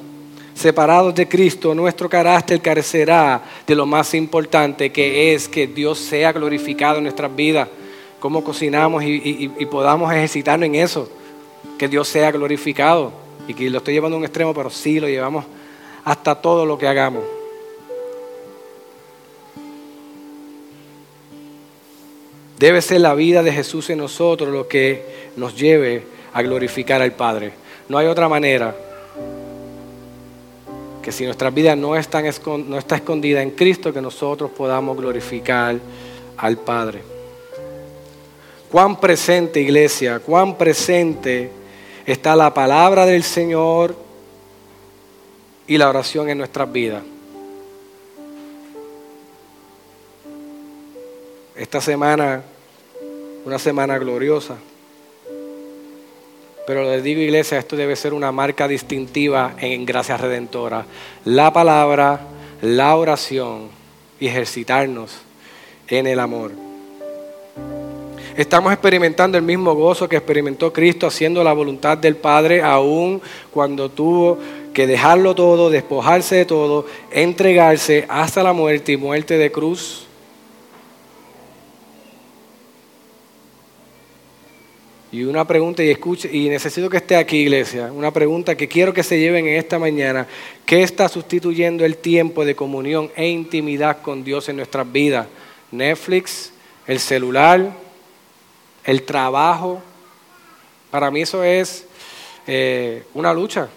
separados de Cristo, nuestro carácter carecerá de lo más importante que es que Dios sea glorificado en nuestras vidas, cómo cocinamos y, podamos ejercitarnos en eso, que Dios sea glorificado. Y que lo estoy llevando a un extremo, pero sí lo llevamos hasta todo lo que hagamos. Debe ser la vida de Jesús en nosotros lo que nos lleve a glorificar al Padre. No hay otra manera que si nuestra vida no está, escondida en Cristo, que nosotros podamos glorificar al Padre. Cuán presente, iglesia, cuán presente está la palabra del Señor y la oración en nuestras vidas. Esta semana, una semana gloriosa. Pero les digo, iglesia, esto debe ser una marca distintiva en Gracia Redentora. La palabra, la oración y ejercitarnos en el amor. Estamos experimentando el mismo gozo que experimentó Cristo haciendo la voluntad del Padre, aún cuando tuvo que dejarlo todo, despojarse de todo, entregarse hasta la muerte y muerte de cruz. Y una pregunta, y escuche, y necesito que esté aquí, iglesia, una pregunta que quiero que se lleven en esta mañana. ¿Qué está sustituyendo el tiempo de comunión e intimidad con Dios en nuestras vidas? Netflix, el celular, el trabajo. Para mí eso es eh, una lucha.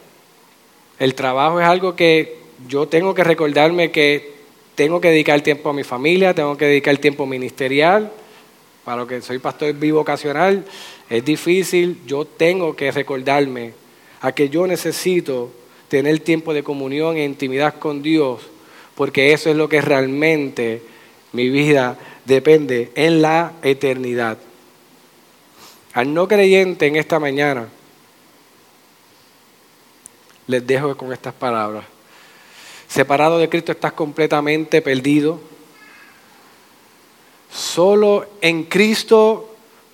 El trabajo es algo que yo tengo que recordarme que tengo que dedicar tiempo a mi familia, tengo que dedicar tiempo ministerial, para lo que soy pastor bivocacional, es difícil, yo tengo que recordarme a que yo necesito tener tiempo de comunión e intimidad con Dios, porque eso es lo que realmente mi vida depende en la eternidad. Al no creyente en esta mañana, les dejo con estas palabras. Separado de Cristo estás completamente perdido. Solo en Cristo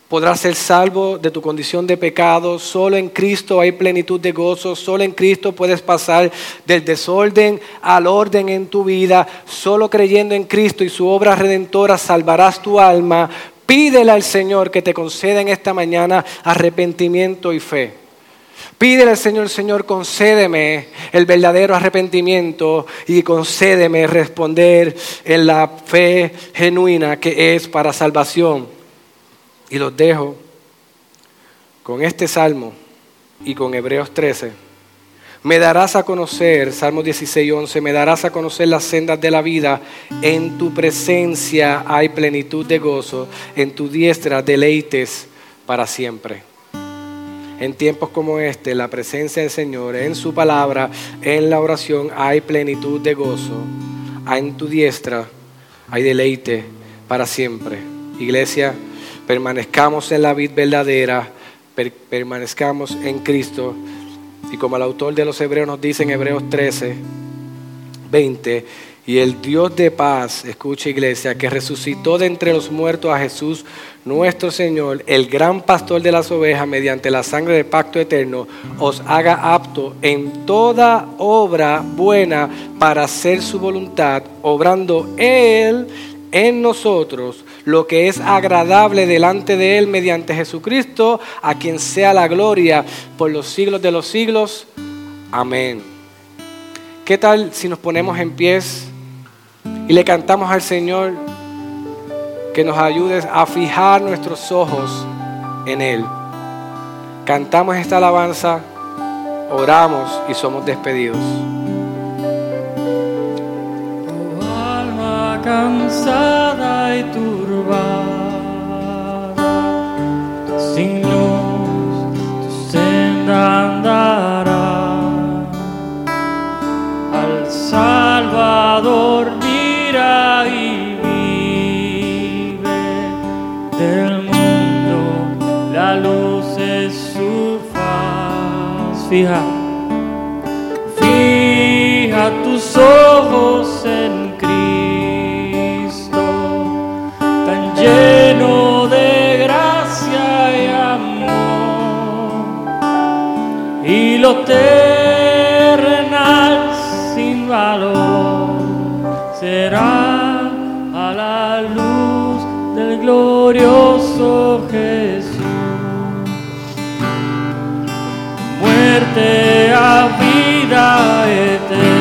podrás ser salvo de tu condición de pecado. Solo en Cristo hay plenitud de gozo. Solo en Cristo puedes pasar del desorden al orden en tu vida. Solo creyendo en Cristo y su obra redentora salvarás tu alma. Pídele al Señor que te conceda en esta mañana arrepentimiento y fe. Pídele al Señor, Señor, concédeme el verdadero arrepentimiento y concédeme responder en la fe genuina que es para salvación. Y los dejo con este salmo y con Hebreos 13. Me darás a conocer, Salmo 16, 11, me darás a conocer las sendas de la vida. En tu presencia hay plenitud de gozo, en tu diestra deleites para siempre. En tiempos como este, la presencia del Señor, en su palabra, en la oración, hay plenitud de gozo. En tu diestra hay deleite para siempre. Iglesia, permanezcamos en la vid verdadera, permanezcamos en Cristo. Y como el autor de los Hebreos nos dice en Hebreos 13, 20, y el Dios de paz, escucha iglesia, que resucitó de entre los muertos a Jesús nuestro Señor, el gran pastor de las ovejas, mediante la sangre del pacto eterno, os haga apto en toda obra buena para hacer su voluntad, obrando Él en nosotros lo que es agradable delante de Él mediante Jesucristo, a quien sea la gloria por los siglos de los siglos. Amén. ¿Qué tal si nos ponemos en pies y le cantamos al Señor que nos ayude a fijar nuestros ojos en Él? Cantamos esta alabanza, oramos y somos despedidos. cansada y turbada, sin luz tu senda. Fija, fija tus ojos en lleno de gracia y amor, y lo terrenal sin valor será a la luz del glorioso Jesús. Muerte a vida eterna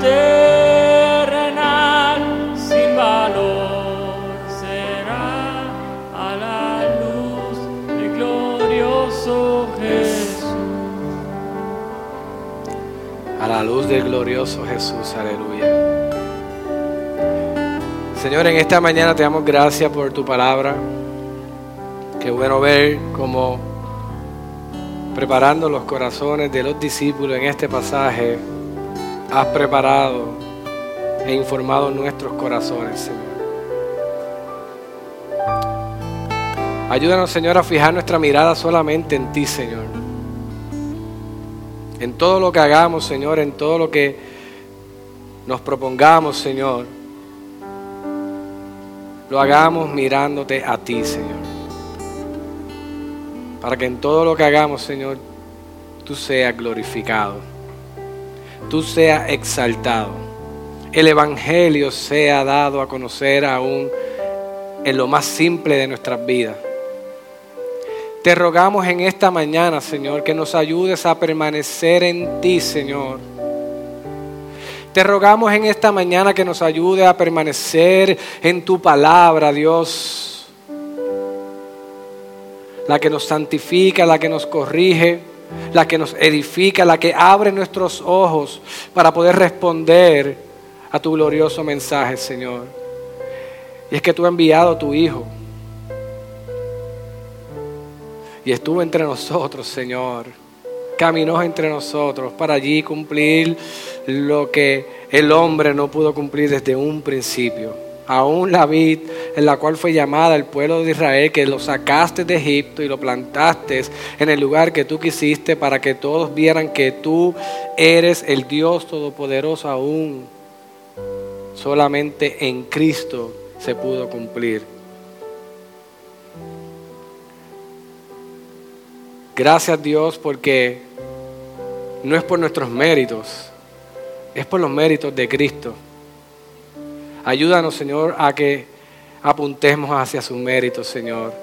terrenal sin valor será a la luz del glorioso Jesús. A la luz del glorioso Jesús, aleluya. Señor, en esta mañana te damos gracias por tu palabra. Qué bueno ver cómo preparando los corazones de los discípulos en este pasaje has preparado e informado nuestros corazones, Señor. Ayúdanos, Señor, a fijar nuestra mirada solamente en ti, Señor. En todo lo que hagamos, Señor, en todo lo que nos propongamos, Señor, lo hagamos mirándote a ti, Señor. Para que en todo lo que hagamos, Señor, tú seas glorificado, tú seas exaltado, el Evangelio sea dado a conocer aún en lo más simple de nuestras vidas. Te rogamos en esta mañana, Señor, que nos ayudes a permanecer en ti, Señor. Te rogamos en esta mañana que nos ayude a permanecer en tu palabra, Dios. La que nos santifica, la que nos corrige, la que nos edifica, la que abre nuestros ojos para poder responder a tu glorioso mensaje, Señor. Y es que tú has enviado a tu Hijo y estuvo entre nosotros, Señor. Caminó entre nosotros para allí cumplir lo que el hombre no pudo cumplir desde un principio. Aún la vid en la cual fue llamada el pueblo de Israel, que lo sacaste de Egipto y lo plantaste en el lugar que tú quisiste para que todos vieran que tú eres el Dios Todopoderoso aún. Solamente en Cristo se pudo cumplir. Gracias Dios porque no es por nuestros méritos, es por los méritos de Cristo. Ayúdanos, Señor, a que apuntemos hacia sus méritos, Señor.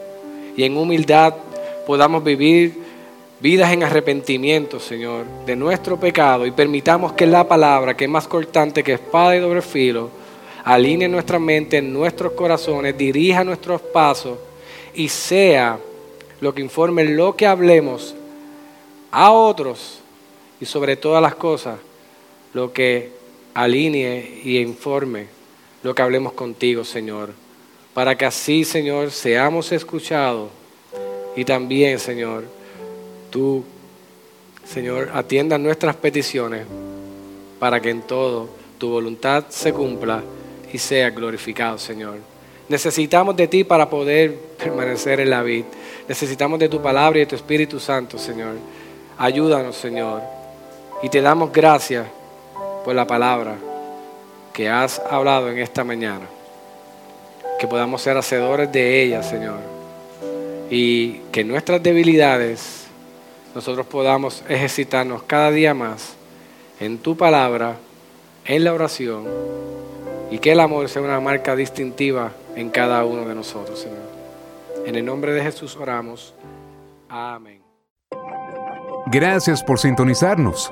Y en humildad podamos vivir vidas en arrepentimiento, Señor, de nuestro pecado y permitamos que la palabra, que es más cortante que espada y doble filo, alinee nuestra mente, en nuestros corazones, dirija nuestros pasos y sea lo que informe lo que hablemos a otros y sobre todas las cosas, lo que alinee y informe lo que hablemos contigo, Señor, para que así, Señor, seamos escuchados y también, Señor, tú, Señor, atiendas nuestras peticiones para que en todo tu voluntad se cumpla y sea glorificado, Señor. Necesitamos de ti para poder permanecer en la vida. Necesitamos de tu palabra y de tu Espíritu Santo, Señor. Ayúdanos, Señor. Y te damos gracias por la palabra que has hablado en esta mañana. Que podamos ser hacedores de ella, Señor. Y que nuestras debilidades nosotros podamos ejercitarnos cada día más en tu palabra, en la oración. Y que el amor sea una marca distintiva en cada uno de nosotros, Señor. En el nombre de Jesús oramos. Amén. Gracias por sintonizarnos.